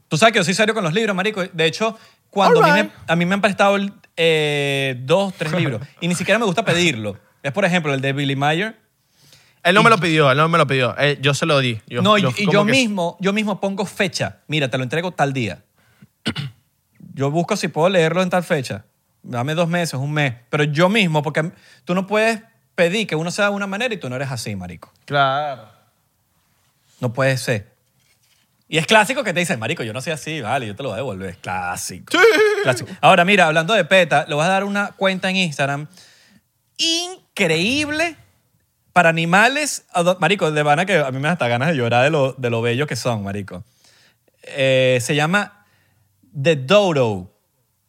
Tú sabes que yo soy serio con los libros, marico. De hecho, cuando a mí, me, a mí me han prestado eh, dos, tres libros y ni siquiera me gusta pedirlo. Es, por ejemplo, el de Billy Mayer. Él no me lo pidió, él no me lo pidió. Eh, yo se lo di. Yo- no, y- yo y como yo que- mismo, yo mismo pongo fecha. Mira, te lo entrego tal día. Yo busco si puedo leerlo en tal fecha. Dame dos meses, un mes. Pero yo mismo, porque tú no puedes pedir que uno sea de una manera y tú no eres así, marico. Claro. No puede ser. Y es clásico que te dicen, marico, yo no soy así, vale, yo te lo voy a devolver. Es clásico. Clásico. Ahora, mira, hablando de PETA, le vas a dar una cuenta en Instagram increíble para animales. Marico, de vana que a mí me da hasta ganas de llorar de lo, de lo bello que son, marico. Eh, se llama The Dodo.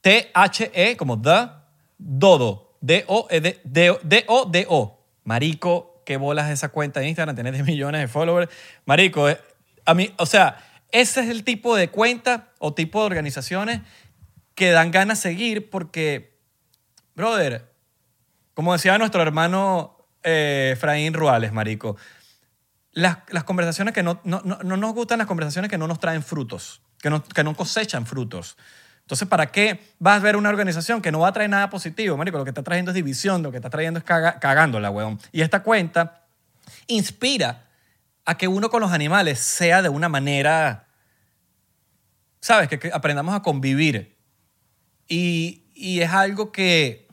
T-H-E, como The Dodo. D-O-D- D-O- D-O-D-O. Marico, qué bolas esa cuenta de Instagram. 10 millones de followers. Marico, eh, a mí, o sea, ese es el tipo de cuenta o tipo de organizaciones que dan ganas de seguir porque, brother, como decía nuestro hermano eh, Ruales, marico, las, las conversaciones que no, no, no, no nos gustan las conversaciones que no nos traen frutos, que no, que no cosechan frutos. Entonces, ¿para qué vas a ver una organización que no va a traer nada positivo? Marico, lo que está trayendo es división, lo que está trayendo es caga- cagándola, weón. Y esta cuenta inspira a que uno con los animales sea de una manera, ¿sabes? Que, aprendamos a convivir. Y, y es algo que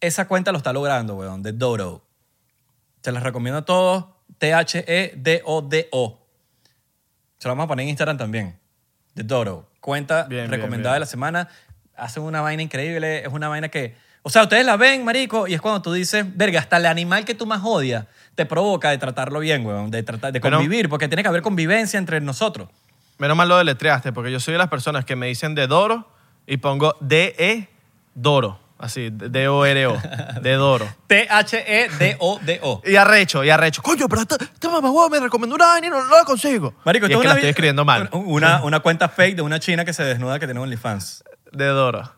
esa cuenta lo está logrando, weón, de Dodo. Se las recomiendo a todos. T-H-E-D-O-D-O. Se lo vamos a poner en Instagram también. De Dodo. Cuenta Bien, recomendada bien. de la semana. Hacen una vaina increíble. Es una vaina que... O sea, ustedes la ven, marico, y es cuando tú dices, verga, hasta el animal que tú más odias te provoca de tratarlo bien, weón, de, tratar, de Pero- convivir, porque tiene que haber convivencia entre nosotros. Menos mal lo deletreaste, porque yo soy de las personas que me dicen de Doro y pongo D-E Doro. Así, D-O-R-O. De Doro. T-H-E-D-O-D-O. Y arrecho, y arrecho. Coño, pero esta, esta mamá me recomendó una vaina y no, no la consigo. Marico, y es que una la estoy escribiendo mal. Una, una cuenta fake de una china que se desnuda que tiene OnlyFans. De Doro.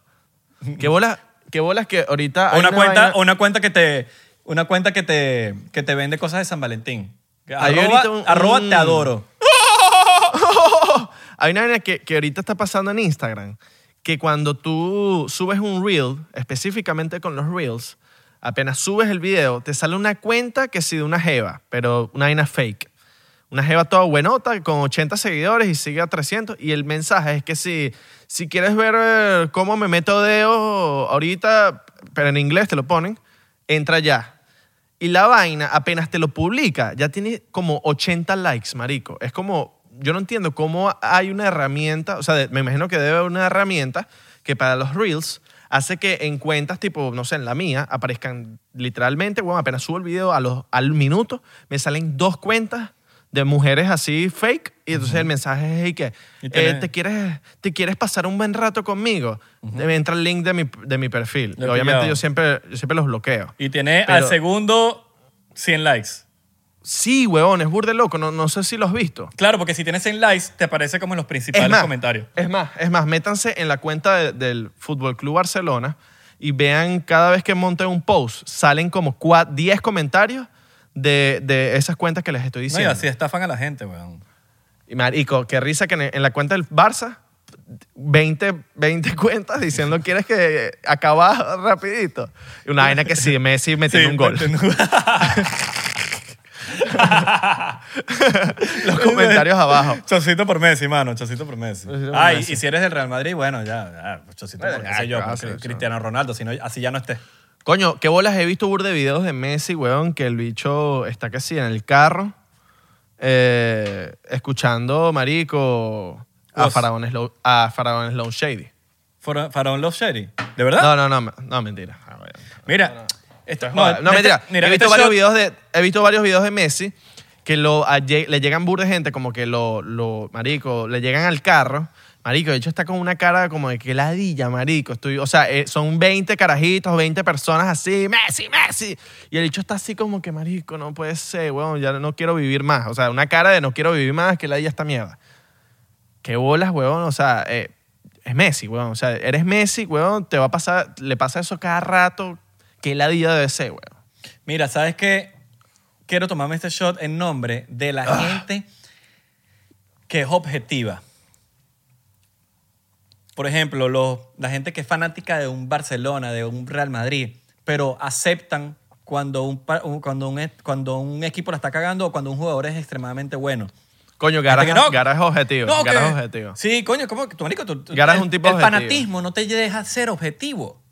¿Qué bolas, qué bolas que ahorita hay una, cuenta, vaina- una cuenta que te, una cuenta que te, que te vende cosas de San Valentín. Hay Arroba, ahorita un- arroba un- te adoro. Hay una vaina que, que ahorita está pasando en Instagram, que cuando tú subes un reel, específicamente con los reels, apenas subes el video, te sale una cuenta que sí de una jeva, pero una vaina fake. Una jeva toda buenota, con 80 seguidores y sigue a 300. Y el mensaje es que si, si quieres ver eh, cómo me meto dedos ahorita, pero en inglés te lo ponen, entra ya. Y la vaina, apenas te lo publica, ya tiene como 80 likes, marico. Es como, yo no entiendo cómo hay una herramienta, o sea, de- me imagino que debe haber una herramienta que para los reels hace que en cuentas tipo, no sé, en la mía, aparezcan literalmente, bueno, apenas subo el video a los, al minuto, me salen dos cuentas de mujeres así fake y entonces el mensaje es y que Y eh, ¿te, quieres, ¿te quieres pasar un buen rato conmigo? Me entra el link de mi, de mi perfil. Obviamente yo siempre, yo siempre los bloqueo. Y tiene Pero- al segundo 100 likes. Sí, huevón, es burde loco. No, no sé si lo has visto. Claro, porque si tienes 100 likes, te aparece como en los principales Es más, comentarios. es más, es más, métanse en la cuenta de- del Fútbol Club Barcelona y vean cada vez que monten un post, salen como cua- 10 comentarios de, de esas cuentas que les estoy No, y diciendo. así estafan a la gente, weón. Y marico, qué risa que en, en la cuenta del Barça, 20, 20 cuentas diciendo quieres que acabas rapidito. Y una vaina que sí, Messi metiendo Sí, un gol. metiendo- Los comentarios abajo. Chocito por Messi, mano. Chocito por Messi. Chocito por Ay, Messi. y si eres del Real Madrid, bueno, ya. ya chocito por Bueno, sé yo, Cristiano Ronaldo, si no, así ya no esté. Coño, qué bolas he visto burde de videos de Messi, weón, que el bicho está sí en el carro, eh, escuchando, marico, a Faraón, Slow, a Faraón Slow Shady. Fara- Faraón Love Shady. ¿De verdad? No, no, no, no, mentira. Ah, bueno. Mira. Esto- No, no, este- mentira. Mira, he, visto este varios shot- videos de, he visto varios videos de Messi que lo, a- le llegan burde gente como que lo, lo, marico, le llegan al carro. Marico, de hecho está con una cara como de que ladilla, marico. Estoy, o sea, eh, son 20 carajitos, 20 personas así, Messi, Messi. Y el hecho está así como que, marico, no puede ser, weón, ya no quiero vivir más. O sea, una cara de no quiero vivir más, que ladilla esta mierda. Qué bolas, weón, o sea, eh, es Messi, weón. O sea, eres Messi, weón, te va a pasar, le pasa eso cada rato. Qué ladilla debe ser, weón. Mira, ¿sabes qué? Quiero tomarme este shot en nombre de la Ah. gente que es objetiva. Por ejemplo, los- la gente que es fanática de un Barcelona, de un Real Madrid, pero aceptan cuando un, cuando un, cuando un equipo la está cagando o cuando un jugador es extremadamente bueno. Coño, Gara, no. Es objetivo. No, Gara que- es objetivo. Sí, coño, ¿cómo que tú, marico? Tú- Gara es el- un tipo El objetivo. fanatismo no te deja ser objetivo.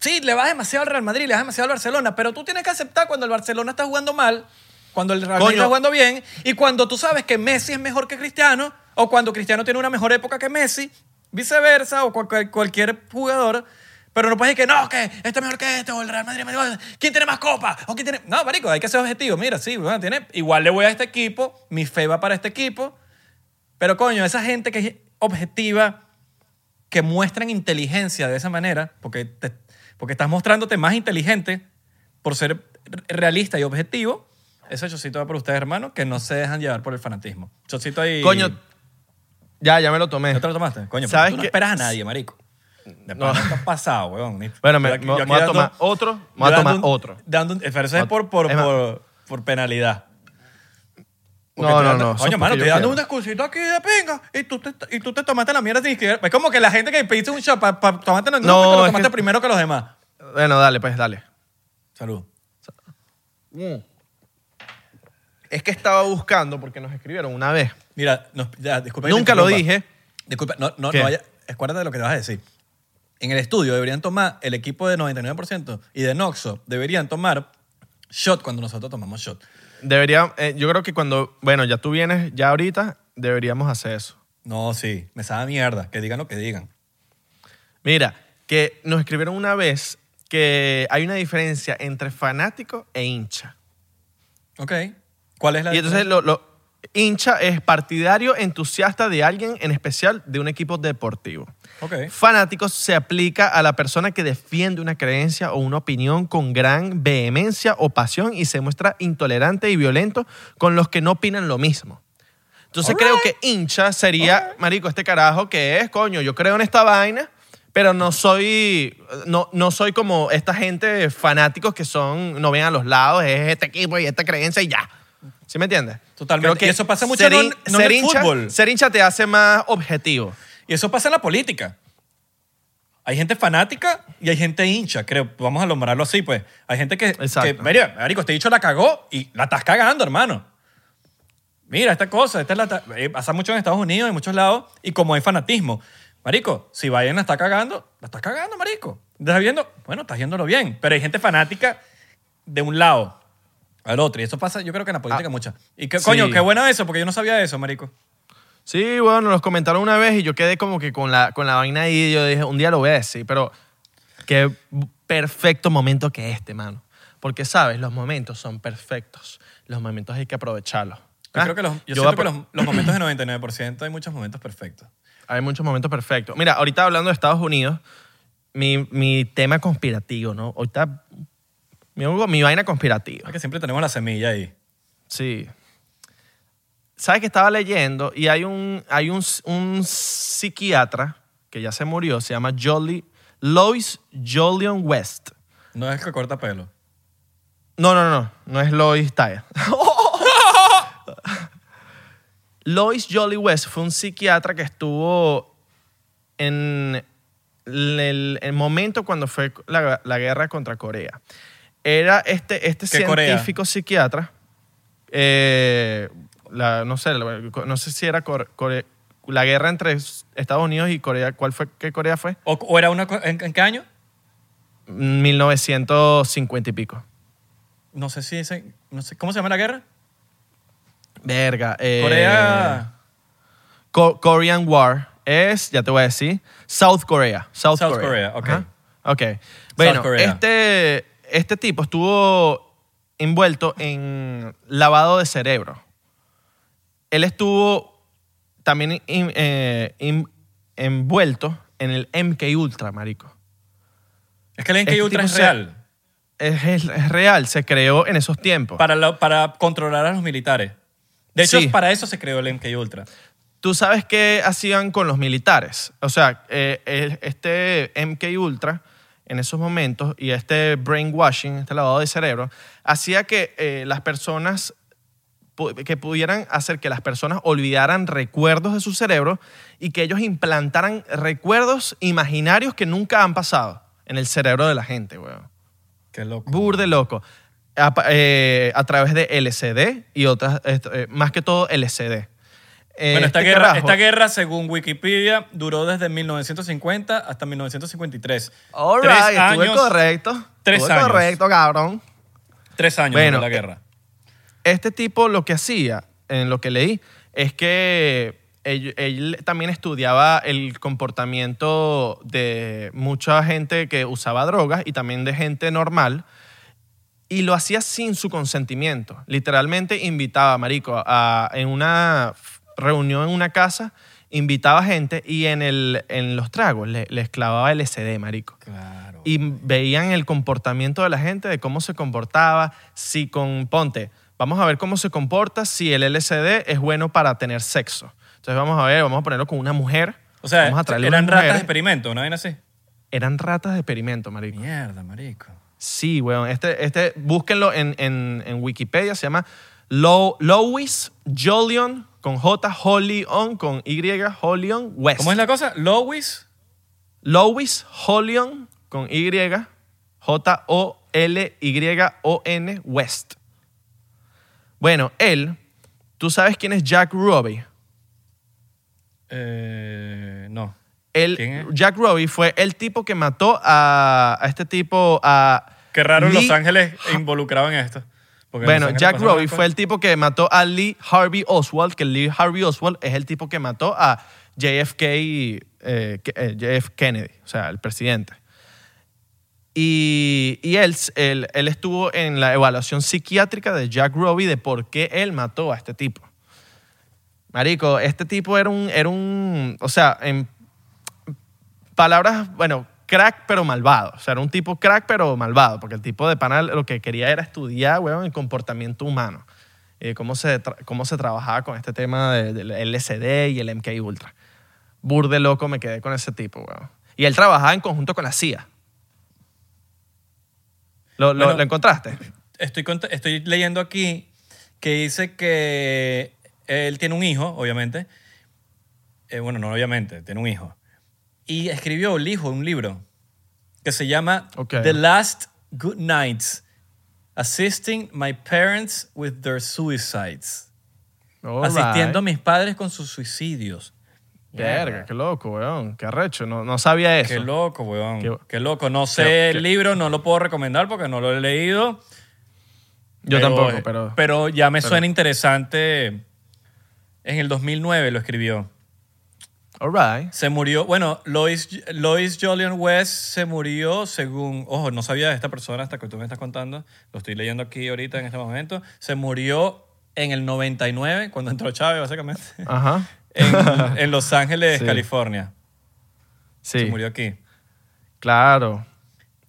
Sí, le vas demasiado al Real Madrid, le vas demasiado al Barcelona, pero tú tienes que aceptar cuando el Barcelona está jugando mal, cuando el Real Madrid Coño. está jugando bien, y cuando tú sabes que Messi es mejor que Cristiano, O cuando Cristiano tiene una mejor época que Messi, viceversa, o cual- cualquier jugador. Pero no puedes decir que no, que este es mejor que este, o el Real Madrid, Madrid, ¿quién tiene más copas? ¿O quién tiene...? No, marico, hay que ser objetivo. Mira, sí, bueno, tiene... igual le voy a este equipo, mi fe va para este equipo, pero coño, esa gente que es objetiva, que muestran inteligencia de esa manera, porque, te- porque estás mostrándote más inteligente por ser re- realista y objetivo, ese chocito va para ustedes, hermano, que no se dejan llevar por el fanatismo. Chocito ahí... Coño, ya, ya me lo tomé. ¿No te lo tomaste? Coño, ¿Sabes ¿sabes tú no esperas a nadie, marico. De No. no. estás pasado, weón. Bueno, me, yo aquí- yo voy a tomar otro. Me voy a tomar un- otro. Dando pero eso es por, por, por, por penalidad. Porque No, no, dando- no, Coño, mano, estoy dando un discursito aquí de pinga y tú te, y tú te tomaste la mierda sin que... Es como que la gente que pediste un shot para tomarte el grupo No, te lo tomaste que- primero que los demás. Bueno, dale, pues dale. Salud. Es que estaba buscando porque nos escribieron una vez. Mira, nos- ya, disculpa. Nunca lo dije. Disculpa, no, no, no vaya. Acuérdate de lo que te vas a decir. En el estudio deberían tomar, el equipo de 99% y de Noxo deberían tomar shot cuando nosotros tomamos shot. Debería, eh, yo creo que cuando, bueno, ya tú vienes, ya ahorita, deberíamos hacer eso. No, sí, me sabe mierda. Que digan lo que digan. Mira, que nos escribieron una vez que hay una diferencia entre fanático e hincha. Ok. ¿Cuál es la Y entonces lo, lo- hincha es partidario entusiasta de alguien, en especial de un equipo deportivo. Ok. Fanático se aplica a la persona que defiende una creencia o una opinión con gran vehemencia o pasión y se muestra intolerante y violento con los que no opinan lo mismo. Entonces creo que hincha sería, marico, este carajo que es, coño, yo creo en esta vaina, pero no soy, no, no soy como esta gente fanáticos que son, no ven a los lados, es este equipo y esta creencia y ya. ¿Sí me entiendes? Totalmente. Creo Y eso pasa mucho ser, no- no en ser el hincha, fútbol. Ser hincha te hace más objetivo. Y eso pasa en la política. Hay gente fanática y hay gente hincha, creo. Vamos a nombrarlo así, pues. Hay gente que, Exacto. que mira, marico, este dicho la cagó y la estás cagando, hermano. Mira, esta cosa, esta es la eh, pasa mucho en Estados Unidos, en muchos lados, y como hay fanatismo. Marico, si Biden la está cagando, la estás cagando, marico. ¿Estás viendo? Bueno, estás yéndolo bien. Pero hay gente fanática de un lado al otro. Y eso pasa, yo creo que en la política Ah, mucha. Y que, sí. coño, qué bueno eso, porque yo no sabía eso, marico. Sí, bueno, nos comentaron una vez y yo quedé como que con la, con la vaina ahí y yo dije, un día lo voy a decir, pero qué perfecto momento que este, mano. Porque, ¿sabes? Los momentos son perfectos. Los momentos hay que aprovecharlos. Yo ¿Ah? creo que los, yo Yo siento que los, los momentos de 99% hay muchos momentos perfectos. Hay muchos momentos perfectos. Mira, ahorita hablando de Estados Unidos, mi, mi tema conspirativo, ¿no? Ahorita, mi, mi vaina conspirativa. Es que siempre tenemos la semilla ahí. Sí. ¿Sabes que estaba leyendo? Y hay un, hay un, un psiquiatra que ya se murió, se llama Jolly, Lois Jolion West. No es el que corta pelo. No, no, no, no es Lois Tyler. Lois Jolly West fue un psiquiatra que estuvo en el, el momento cuando fue la, la guerra contra Corea. Era este, este científico psiquiatra, eh, la- no, sé, la- no sé si era Core- Core- la guerra entre Estados Unidos y Corea. ¿Cuál fue? ¿Qué Corea fue? ¿O, o era una... ¿En, en qué año? 1950 y pico. No sé si ese... No sé, ¿Cómo se llama la guerra? Verga. eh, Corea... Co- Korean War es, ya te voy a decir, South Korea. South, South Korea. Korea, ok. Ajá. Ok. Bueno, Korea. este, este tipo estuvo envuelto en lavado de cerebro. Él estuvo también in- eh, in- envuelto en el MK Ultra, marico. Es que el NK Este Ultra es se- real. Es, es- es real, se creó en esos tiempos. Para, lo- para controlar a los militares. De hecho, Sí. para eso se creó el MK Ultra. ¿Tú sabes qué hacían con los militares? O sea, eh, el- este MK Ultra en esos momentos y este brainwashing, este lavado de cerebro, hacía que eh, las personas que pudieran hacer que las personas olvidaran recuerdos de su cerebro y que ellos implantaran recuerdos imaginarios que nunca han pasado en el cerebro de la gente, weón. Qué loco. Burde loco. A, eh, a través de LCD y otras, eh, más que todo LCD. Eh, Bueno, esta, este guerra, esta guerra, según Wikipedia, duró desde 1950 hasta 1953. All tres right, estuve años, correcto. tres Estuve años. correcto, cabrón. Tres años Bueno, de la eh, guerra. Este tipo lo que hacía, en lo que leí, es que él, él también estudiaba el comportamiento de mucha gente que usaba drogas y también de gente normal. Y lo hacía sin su consentimiento. Literalmente invitaba, marico, a, en una reunión en una casa, invitaba gente y en, el, en los tragos le- les clavaba LSD, marico Claro. y veían el comportamiento de la gente, de cómo se comportaba, si con, ponte, vamos a ver cómo se comporta si el LSD es bueno para tener sexo. Entonces vamos a ver, vamos a ponerlo con una mujer. o sea, vamos a eran ratas de experimento, ¿no? ¿Ven así? Eran ratas de experimento, marico. Mierda, marico. Sí, weón. Este, este, búsquenlo en, en, en Wikipedia, se llama Lo- Louis Jolion, con J, Jolion, con Y, Jolion West. ¿Cómo es la cosa? Lois. Louis Jolion con Y, J-O-L-Y-O-N West. Bueno, él, ¿tú sabes quién es Jack Ruby? Eh, no. Él, ¿Quién es? Jack Ruby fue el tipo que mató a, a este tipo, a... Qué raro Lee- Los Ángeles involucrado en esto. Bueno, Jack unas fue el tipo que mató a Lee Harvey Oswald, que Lee Harvey Oswald es el tipo que mató a JFK, eh, eh, JF Kennedy, o sea, el presidente. Y, él, estuvo en la evaluación psiquiátrica de Jack Ruby de por qué él mató a este tipo. Marico, este tipo era un, era un, o sea, en palabras, bueno, crack pero malvado. O sea, era un tipo crack pero malvado, porque el tipo de pana lo que quería era estudiar, weón, el comportamiento humano. Eh, cómo, se cómo se trabajaba con este tema de- del LSD y el MK Ultra. Burde loco me quedé con ese tipo, weón. Y él trabajaba en conjunto con la CIA. ¿Lo, lo- Bueno, lo encontraste? Estoy, estoy leyendo aquí que dice que él tiene un hijo, obviamente. Eh, bueno, no obviamente, tiene un hijo. Y escribió el hijo un libro que se llama. The Last Good Nights, Assisting My Parents with Their Suicides. All Asistiendo a mis padres con sus suicidios. Verga, qué loco, weón. Qué arrecho. No, no sabía eso. Qué loco, weón. Qué- Qué, loco. No sé Qué- el libro, no lo puedo recomendar porque no lo he leído. Yo Pero- tampoco, pero... Pero ya me pero- suena interesante. En el 2009 lo escribió. All right. Se murió, bueno, Lois, Lois Jolion West se murió según, ojo, no sabía de esta persona hasta que tú me estás contando, lo estoy leyendo aquí ahorita en este momento, se murió en el 99, cuando entró Chávez, básicamente, Ajá. En, en Los Ángeles, Sí. California. Sí. Se murió aquí. Claro.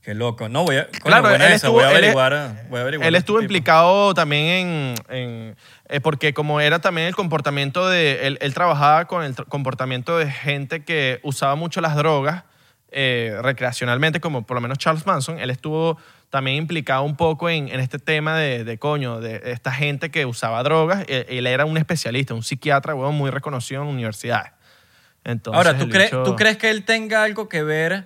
Qué loco. No, voy a, Claro, él esa, estuvo, voy a él- averiguar. voy a averiguar él este estuvo implicado también en, en- eh, porque como era también el comportamiento de, él, él trabajaba con el comportamiento de gente que usaba mucho las drogas eh, recreacionalmente, como por lo menos Charles Manson, él estuvo también implicado un poco en, en este tema de, de coño, de esta gente que usaba drogas. Eh, Él era un especialista, un psiquiatra, muy reconocido en universidades. Entonces, Ahora, ¿tú, ¿tú crees que él tenga algo que ver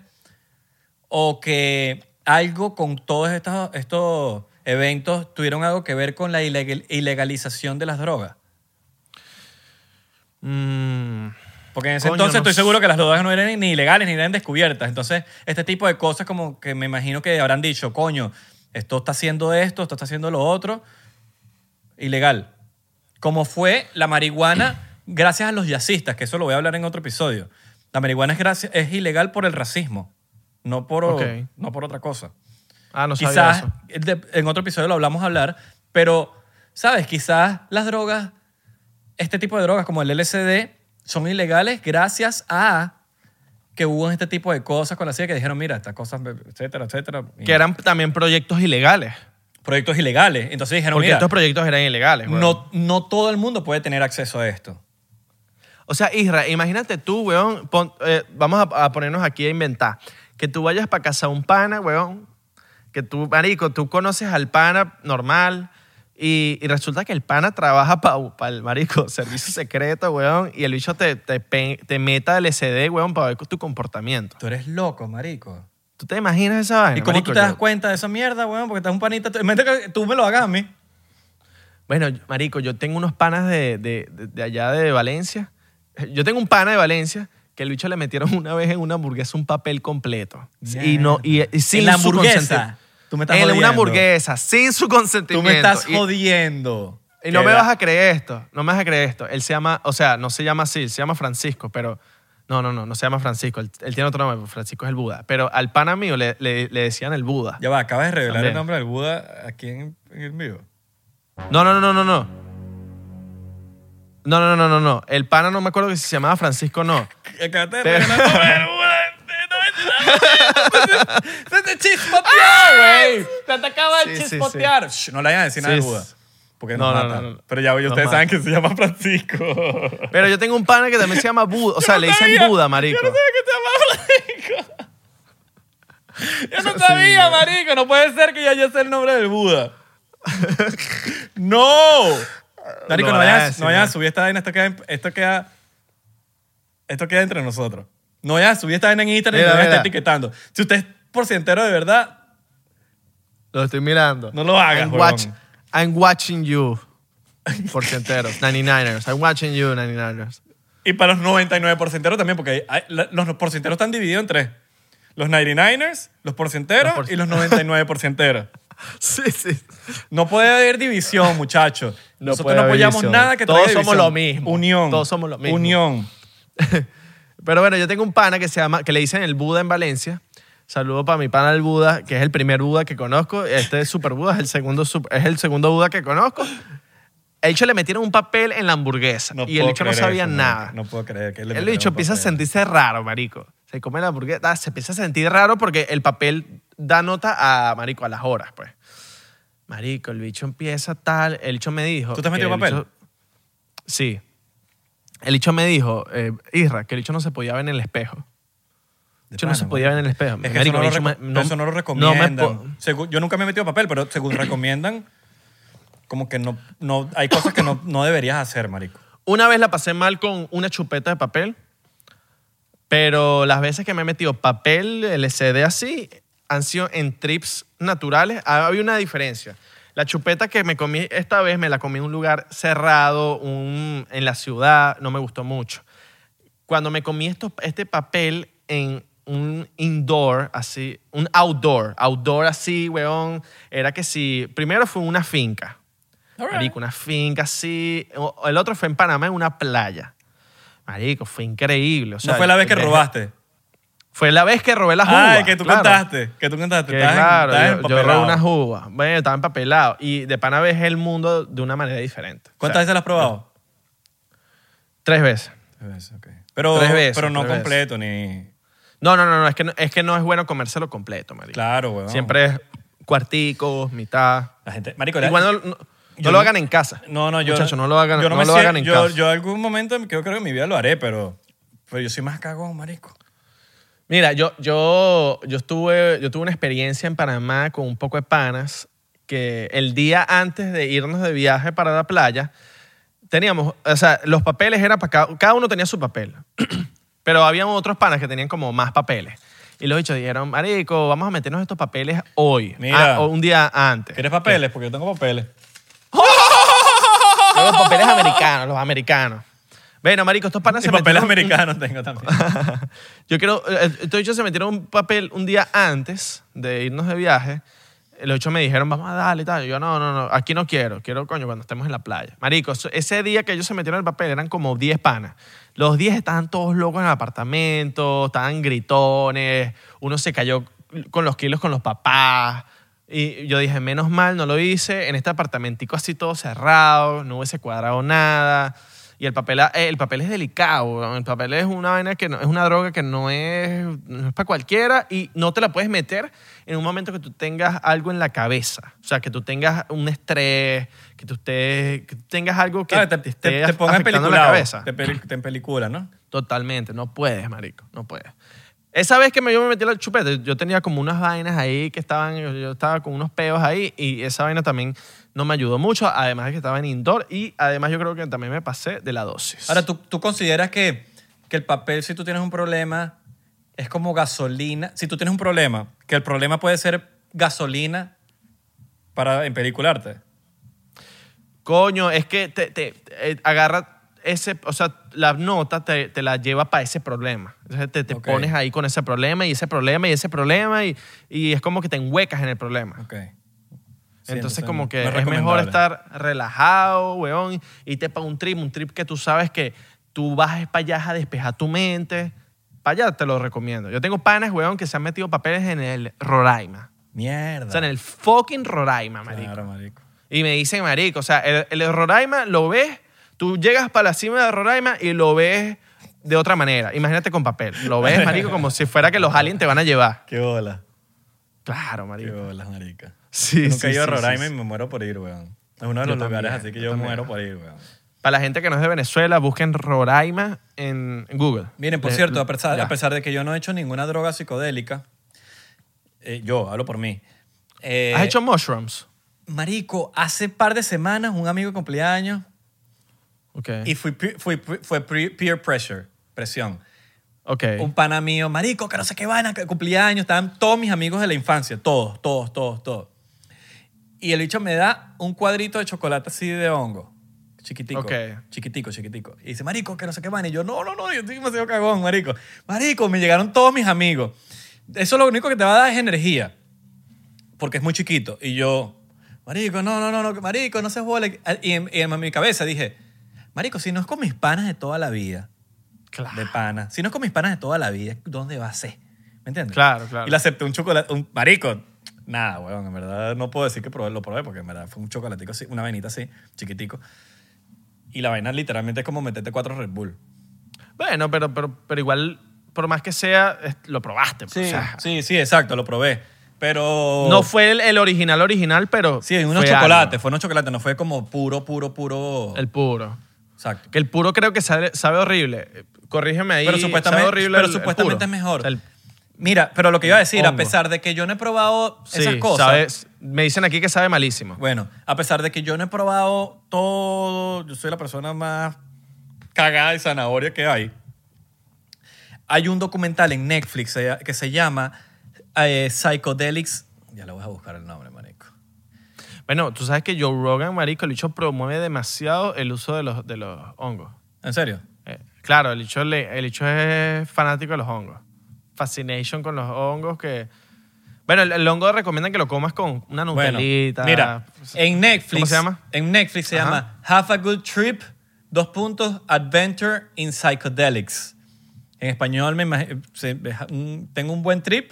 o que algo con todos estos, estos eventos tuvieron algo que ver con la ilegal- ilegalización de las drogas? Mm, Porque en ese Coño, entonces no estoy sé. seguro que las drogas no eran ni ilegales ni eran descubiertas. Entonces, este tipo de cosas como que me imagino que habrán dicho, coño, esto está haciendo esto, esto está haciendo lo otro, ilegal. Como fue la marihuana gracias a los yacistas, que eso lo voy a hablar en otro episodio. La marihuana es, gracia- es ilegal por el racismo, no por, no por otra cosa. ah, no sabía Quizás eso. de- en otro episodio lo hablamos a hablar, pero, ¿sabes? Quizás las drogas, este tipo de drogas como el LSD, son ilegales gracias a que hubo este tipo de cosas con la CIA que dijeron, mira, estas cosas, etcétera, etcétera. Que eran también proyectos ilegales. proyectos ilegales. Entonces dijeron, Porque mira, estos proyectos eran ilegales. weón. no, no todo el mundo puede tener acceso a esto. O sea, Isra, imagínate tú, weón, pon- eh, vamos a, a ponernos aquí a inventar. Que tú vayas para casa a un pana, weón, que tú, marico, tú conoces al pana normal y, y resulta que el pana trabaja para el, marico, servicio secreto, weón, y el bicho te, te, meta el SD, weón, para ver tu comportamiento. Tú eres loco, marico. ¿Tú te imaginas esa vaina? ¿Y cómo marico? tú te das Yo- cuenta de esa mierda, weón? Porque estás un panita. que tú me lo hagas a mí. Bueno, marico, yo tengo unos panas de, de- de- de allá de Valencia. Yo tengo un pana de Valencia que el bicho le metieron una vez en una hamburguesa un papel completo. Y, no, y, y sin la hamburguesa. Consentimiento. Tú me estás En jodiendo. una hamburguesa, sin su Tú consentimiento. me estás Y- jodiendo. Y no me vas a creer esto, no me vas a creer esto. Él se llama, o sea, no se llama así, se llama Francisco, pero no, no, no, no se llama Francisco. Él, él tiene otro nombre, Francisco es el Buda. Pero al pana mío le, le- le decían el Buda. Ya va, acabas de revelar También. el nombre del Buda aquí en, en el vivo. No, no, no, no, no, no. No, no, no, no, no. El pana no me acuerdo que si se llamaba Francisco o no. Acabaste de revelar el nombre del Buda. Se te chispoteó, güey. Se te acaba de Sí, sí, sí. chispotear. Shh, no le vayan a decir nada Sí, del Buda. Porque No, nos no, matan. no, no. Pero ya Nos ustedes saben que se llama Francisco. Pero yo tengo un pana que también se llama Buda. O sea, le dicen sabía. Buda, marico. Yo no sabía que se llama Francisco. Yo no sabía, marico. No puede ser que ya haya el nombre del Buda. ¡No! Marico, No a vayan, decir no vayan a nada. subir esta vaina. Esto queda, en- esto queda, esto queda entre nosotros. No vayan a subir esta vaina en Instagram y Mira, no vayan a estar mira. etiquetando. Si usted es porcientero de verdad, Lo estoy mirando. No lo hagas, I'm, huevón. watch- I'm watching you. Porcienteros. 99ers. I'm watching you, 99ers. y para los 99 porcienteros también, porque hay- hay- la- los porcienteros están divididos en tres. Los 99ers, los porcienteros Los porci- y los 99 porcienteros. Sí, sí. No puede haber división, muchachos. No Nosotros puede no haber apoyamos división. nada que Todos traiga somos división. lo mismo. Unión. Todos somos lo mismo. Unión. Pero bueno, yo tengo un pana que se llama, que le dicen el Buda en Valencia. Saludo para mi pana el Buda, que es el primer Buda que conozco. Este es Super Buda, es el segundo, es el segundo Buda que conozco. El hecho le metieron un papel en la hamburguesa No y el hecho no sabía eso, nada. No puedo creer que le el un empieza a sentirse raro, marico. Se come la hamburguesa, se empieza a sentir raro porque el papel da nota a, marico, a las horas, pues. Marico, el bicho empieza tal, el bicho me dijo... ¿Tú te has metido papel? bicho- sí. El bicho me dijo, eh, Isra, que el bicho no se podía ver en el espejo. De Yo no se podía ver en el espejo. Es que Marico, eso, no lo me- no- eso no lo no me recomiendan. Según- yo nunca me he metido papel, pero según recomiendan, como que no, no hay cosas que no, no deberías hacer, marico. Una vez la pasé mal con una chupeta de papel, pero las veces que me he metido papel LCD así han sido en trips naturales. Ha habido una diferencia. La chupeta que me comí esta vez me la comí en un lugar cerrado, un- en la ciudad, no me gustó mucho. Cuando me comí esto, este papel en un indoor, así, un outdoor, outdoor así, weón, era que si, primero fue una finca, Marico, una finca así. O- El otro fue en Panamá, en una playa. Marico, fue increíble. O sea, no fue la vez que robaste. Fue la vez que robé las uvas. Ay, que tú claro. cantaste. Que tú cantaste. Que en- claro, estabas yo, yo robé unas uvas. Bueno, estaba empapelado. Y de pana ves el mundo de una manera diferente. O ¿Cuántas sea, veces las has probado? Tres veces. Tres veces, ok. Pero, Tres veces, pero no tres veces. completo ni... No, no, no, no, es que no, es que no es bueno comérselo completo, marico. Claro, weón. Siempre es cuarticos, mitad. La gente... Marico, Igual no, no- no lo hagan en casa. No, no, yo... Muchachos, no lo hagan, yo no me lo hagan en yo, casa. Yo algún momento, yo creo que en mi vida lo haré, pero... Pero yo soy más cagón, marico. Mira, yo, yo, yo, estuve, yo tuve una experiencia en Panamá con un poco de panas que el día antes de irnos de viaje para la playa, teníamos, o sea, los papeles eran para cada, cada uno tenía su papel, pero había otros panas que tenían como más papeles. Y los bichos dijeron, marico, vamos a meternos estos papeles hoy, Mira. o un día antes. ¿Quieres papeles? Porque yo tengo papeles. Los papeles americanos, los americanos. Bueno, marico, estos panas Y se papeles metieron- americanos tengo también. Yo quiero, eh, estos bichos se metieron un papel un día antes de irnos de viaje. Los bichos me dijeron, vamos a darle y tal. Yo, no, no, no, aquí no quiero. Quiero, coño, cuando estemos en la playa. Marico, ese día que ellos se metieron el papel eran como 10 panas. Los 10 estaban todos locos en el apartamento, estaban gritones. Uno se cayó con los kilos con los papás. Y yo dije, menos mal, no lo hice. En este apartamentico así todo cerrado, no hubiese cuadrado nada. Y el papel, eh, el papel es delicado. El papel es una vaina que no, es una droga que no es, no es para cualquiera y no te la puedes meter en un momento que tú tengas algo en la cabeza. O sea, que tú tengas un estrés, que tú, estés, que tú tengas algo que Claro, te, te, esté te afectando película. la cabeza. Te, peli- te en película, ¿no? Totalmente, no puedes, marico, no puedes. Esa vez que me, yo me metí la chupeta, yo tenía como unas vainas ahí que estaban, yo, yo estaba con unos peos ahí y esa vaina también no me ayudó mucho, además de que estaba en indoor y además yo creo que también me pasé de la dosis. Ahora, ¿tú, tú consideras que, que el papel, si tú tienes un problema, es como gasolina? Si tú tienes un problema, que el problema puede ser gasolina para empelicularte. Coño, es que te, te- eh, agarra ese, o sea, la nota te, te la lleva para ese problema. Entonces te, te pones ahí con ese problema y ese problema y ese problema y, y es como que te enhuecas en el problema. Ok. Sí, entonces, entonces como que es, mejor estar relajado, weón, y te para un trip, un trip que tú sabes que tú vas para allá a despejar tu mente. Para allá te lo recomiendo. Yo tengo panas, weón, que se han metido papeles en el Roraima. Mierda. O sea, en el fucking Roraima, marico. Claro, marico. Y me dicen, marico, o sea, el, el Roraima lo ves, tú llegas para la cima de Roraima y lo ves de otra manera. Imagínate con papel. Lo ves, marico, como si fuera que los aliens te van a llevar. Qué bola. Claro, Qué marico. bolas, marica. Sí, Yo nunca sí, he ido a Roraima sí, y me muero por ir, weón. Es uno de Yo los lugares también, así que yo muero por ir, weón. Para la gente que no es de Venezuela, busquen Roraima en, Google. Miren, por Le- cierto, a pesar, ya. a pesar de que yo no he hecho ninguna droga psicodélica, eh, yo hablo por mí. eh, ¿Has hecho mushrooms? Marico, hace par de semanas un amigo de cumpleaños Ok. y fui, fui- fue peer pressure, presión. ok. Un pana mío, marico, que no sé qué vaina, que cumpleaños, estaban todos mis amigos de la infancia, todos, todos, todos, todos. Y el bicho me da un cuadrito de chocolate así de hongo, chiquitico, chiquitico, chiquitico. Y dice, marico, que no sé qué vaina. Y yo, no, no, no, yo estoy demasiado cagón, marico. Marico, me llegaron todos mis amigos. Eso lo único que te va a dar es energía, porque es muy chiquito. Y yo, marico, no, no, no, no marico, no se vole. Y en, y en mi cabeza dije, marico, si no es con mis panas de toda la vida, Claro. de pana. Si no es con mis panas de toda la vida, ¿dónde va a ser? ¿Me entiendes? Claro, claro. Y le acepté un chocolate, un marico. Nada, weón, en verdad no puedo decir que probé, lo probé porque en verdad fue un chocolatico así, una vainita así, chiquitico. Y la vaina literalmente es como meterte cuatro Red Bull. Bueno, pero, pero, pero igual, por más que sea, lo probaste. pues, o sea, sí, sí, exacto, lo probé. Pero... No fue el, el original original, pero Sí, unos fue chocolates, algo. fue unos chocolates, no fue como puro, puro, puro... El puro. Exacto. Que el puro creo que sabe, sabe horrible. Corrígeme ahí. Pero supuestamente, horrible pero el- el supuestamente puro. es mejor. O sea, el- Mira, pero lo que iba a decir, a hongo. pesar de que yo no he probado sí, esas cosas... sabe- me dicen aquí que sabe malísimo. Bueno, a pesar de que yo no he probado todo, yo soy la persona más cagada y zanahoria que hay. Hay un documental en Netflix eh, que se llama eh, Psychedelics. Ya le voy a buscar el nombre. Bueno, tú sabes que Joe Rogan, marico, el bicho promueve demasiado el uso de los, de los hongos. ¿En serio? Eh, claro, el bicho, le- el bicho es fanático de los hongos. Fascination con los hongos que... Bueno, el, el hongo recomiendan que lo comas con una Bueno, nutelita. mira, en Netflix. ¿Cómo se llama? En Netflix se Ajá. llama Have a Good Trip, dos puntos, Adventure in Psychedelics. En español me imag- se- tengo un buen trip.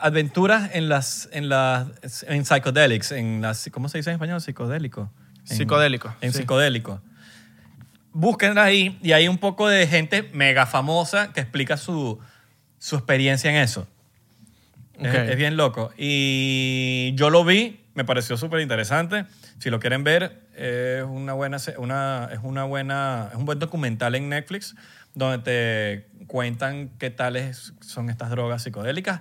Aventuras en las en las en psychedelics, en las ¿cómo se dice en español? Psicodélico. En- Psicodélico, En sí. psicodélico. Búsquenla ahí y hay un poco de gente mega famosa que explica su, su experiencia en eso. Es- Ok. Es, bien loco. Y yo lo vi, me pareció súper interesante. Si lo quieren ver, es una buena, una, es una buena, es un buen documental en Netflix donde te cuentan qué tales son estas drogas psicodélicas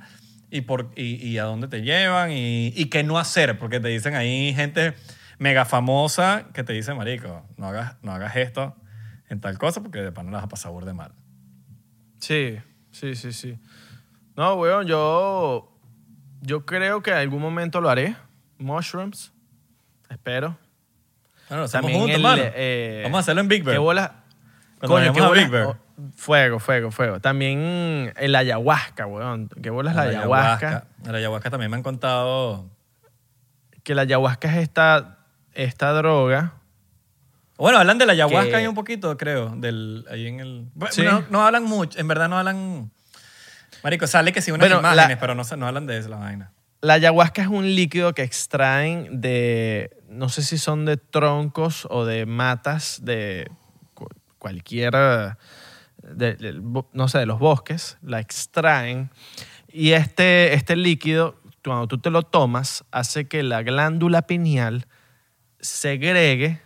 y, por, y, y a dónde te llevan y, y qué no hacer, porque te dicen ahí gente mega famosa que te dice, marico, no hagas, no hagas esto en tal cosa porque de pana la vas a pasar de mal. Sí, sí, sí, sí. No, weón, yo, yo creo que en algún momento lo haré. Mushrooms. Espero. Bueno, También juntos, el, eh, Vamos a hacerlo en Big Bear. ¿Qué bolas? Coño, qué. Big Bear. oh, fuego, fuego, fuego. También el ayahuasca, weón. ¿Qué bolas la, ayahuasca? La ayahuasca también me han contado. Que la ayahuasca es esta, esta droga. Bueno, hablan de la ayahuasca Que- ahí un poquito, creo. Del, ahí en el. Bueno, Sí. no, no hablan mucho. En verdad no hablan. Marico, sale que sí unas Bueno, imágenes, la- pero no, no hablan de eso, la vaina. La ayahuasca es un líquido que extraen de, no sé si son de troncos o de matas de cu- cualquier, no sé, de los bosques, la extraen. Y este, este líquido, cuando tú te lo tomas, hace que la glándula pineal segregue,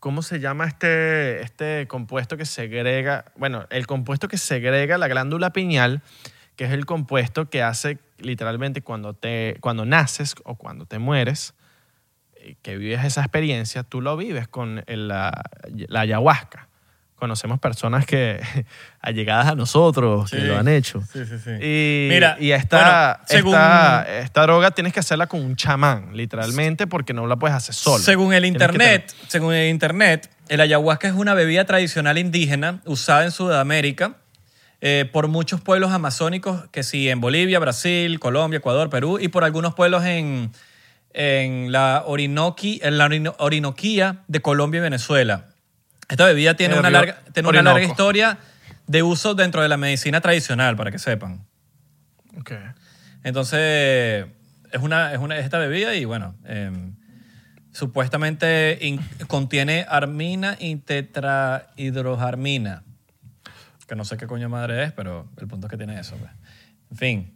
¿cómo se llama este, este compuesto que segrega? Bueno, el compuesto que segrega la glándula pineal, que es el compuesto que hace literalmente cuando, te, cuando naces o cuando te mueres, eh, que vives esa experiencia, tú lo vives con la, la ayahuasca. Conocemos personas que, allegadas a nosotros, que Sí. lo han hecho. Sí, sí, sí. Y, Mira, y esta, bueno, según- esta, esta droga tienes que hacerla con un chamán, literalmente, porque no la puedes hacer solo. Según el internet, según el internet, el ayahuasca es una bebida tradicional indígena usada en Sudamérica eh, por muchos pueblos amazónicos, que sí, en Bolivia, Brasil, Colombia, Ecuador, Perú, y por algunos pueblos en, en la, Orinoqui, en la Orino- Orinoquía de Colombia y Venezuela. Esta bebida tiene El una, larga, tiene una larga historia de uso dentro de la medicina tradicional, para que sepan. Ok. Entonces, es, una, es, una, es esta bebida y bueno, eh, supuestamente in- contiene armina y tetrahidrojarmina. Que no sé qué coño madre es, pero el punto es que tiene eso. pues. En fin,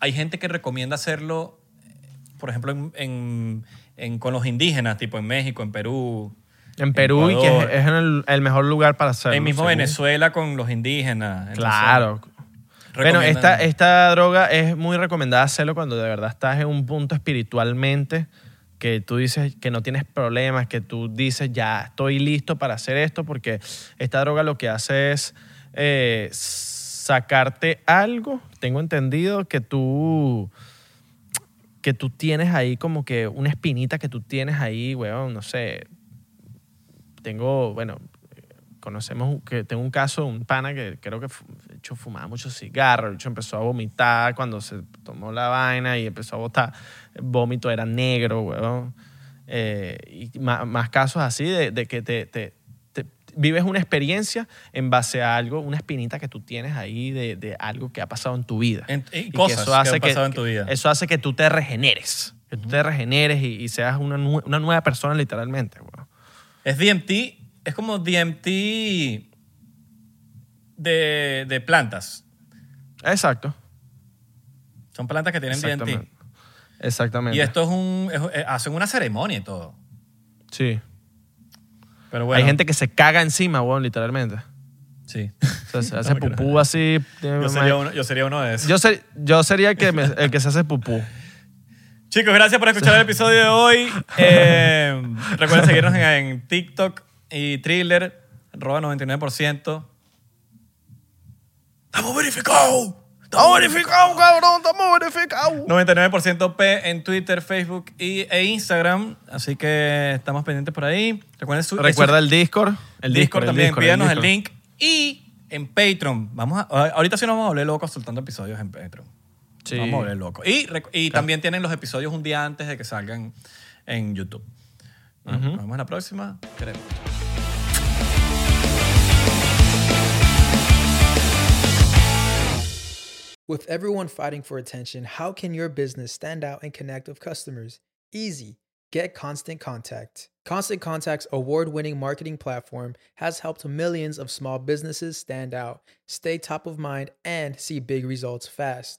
hay gente que recomienda hacerlo, eh, por ejemplo, en, en- en- con los indígenas, tipo en México, en Perú. En Perú y que es, el, el mejor lugar para hacerlo. en mismo según. Venezuela con los indígenas. Claro. Bueno, esta, esta droga es muy recomendada hacerlo cuando de verdad estás en un punto espiritualmente que tú dices que no tienes problemas, que tú dices ya estoy listo para hacer esto, porque esta droga lo que hace es eh, sacarte algo, tengo entendido, que tú que tú tienes ahí como que una espinita que tú tienes ahí, weón, no sé. Tengo, bueno, conocemos un- que tengo un caso un pana que creo que de hecho fumaba mucho cigarro, de hecho empezó a vomitar cuando se tomó la vaina y empezó a botar vómito era negro, weón. Eh, y más, casos así de, de que te, te- te- vives una experiencia en base a algo, una espinita que tú tienes ahí de, de algo que ha pasado en tu vida. En- y Y que cosas eso que hace han pasado en tu vida. Eso hace que tú te regeneres, que tú te regeneres y, y seas una, una nueva persona literalmente, weón. Es DMT, es como DMT de, de plantas. Exacto. Son plantas que tienen DMT. Exactamente. Y esto es un. es- eh, hacen una ceremonia y todo. Sí. Pero bueno. Hay gente que se caga encima, weón, literalmente. Sí. O sea, se hace No me creo. pupú así. Yo sería uno, yo sería uno de esos. Yo, ser- yo sería el que, me- el que se hace pupú. Chicos, gracias por escuchar el episodio de hoy. Eh, recuerden seguirnos en, en TikTok y Thriller, arroba 99%. ¡Estamos verificados! ¡Estamos verificados, cabrón! ¡Estamos verificados! 99% P en Twitter, Facebook y, e Instagram. Así que estamos pendientes por ahí. Recuerden su, Recuerda el Discord. El Discord, el también. Pídanos el, Discord. link. Y en Patreon. Vamos a, ahorita sí nos vamos a volver locos soltando episodios en Patreon. Sí. Vamos a volver locos. Y, rec- y también tienen los episodios un día antes de que salgan en YouTube. Nos nos vemos en la próxima. Queremos. With everyone fighting for attention, how can your business stand out and connect with customers? Easy. Get Constant Contact. Constant Contact's award winning marketing platform has helped millions of small businesses stand out, stay top of mind, and see big results fast.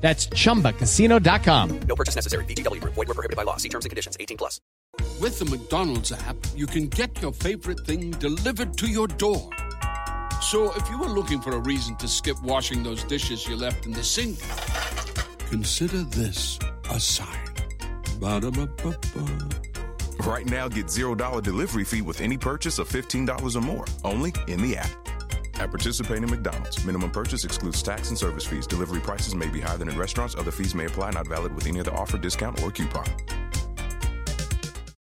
That's chumbacasino.com. No purchase necessary. VGW Group. Void were prohibited by law. See terms and conditions. 18 plus. With the McDonald's app, you can get your favorite thing delivered to your door. So if you were looking for a reason to skip washing those dishes you left in the sink, consider this a sign. Ba-da-ba-ba-ba. Right now, get $0 delivery fee with any purchase of $15 or more, only in the app. At participating McDonald's, minimum purchase excludes tax and service fees. Delivery prices may be higher than in restaurants. Other fees may apply, not valid with any other offer, discount, or coupon.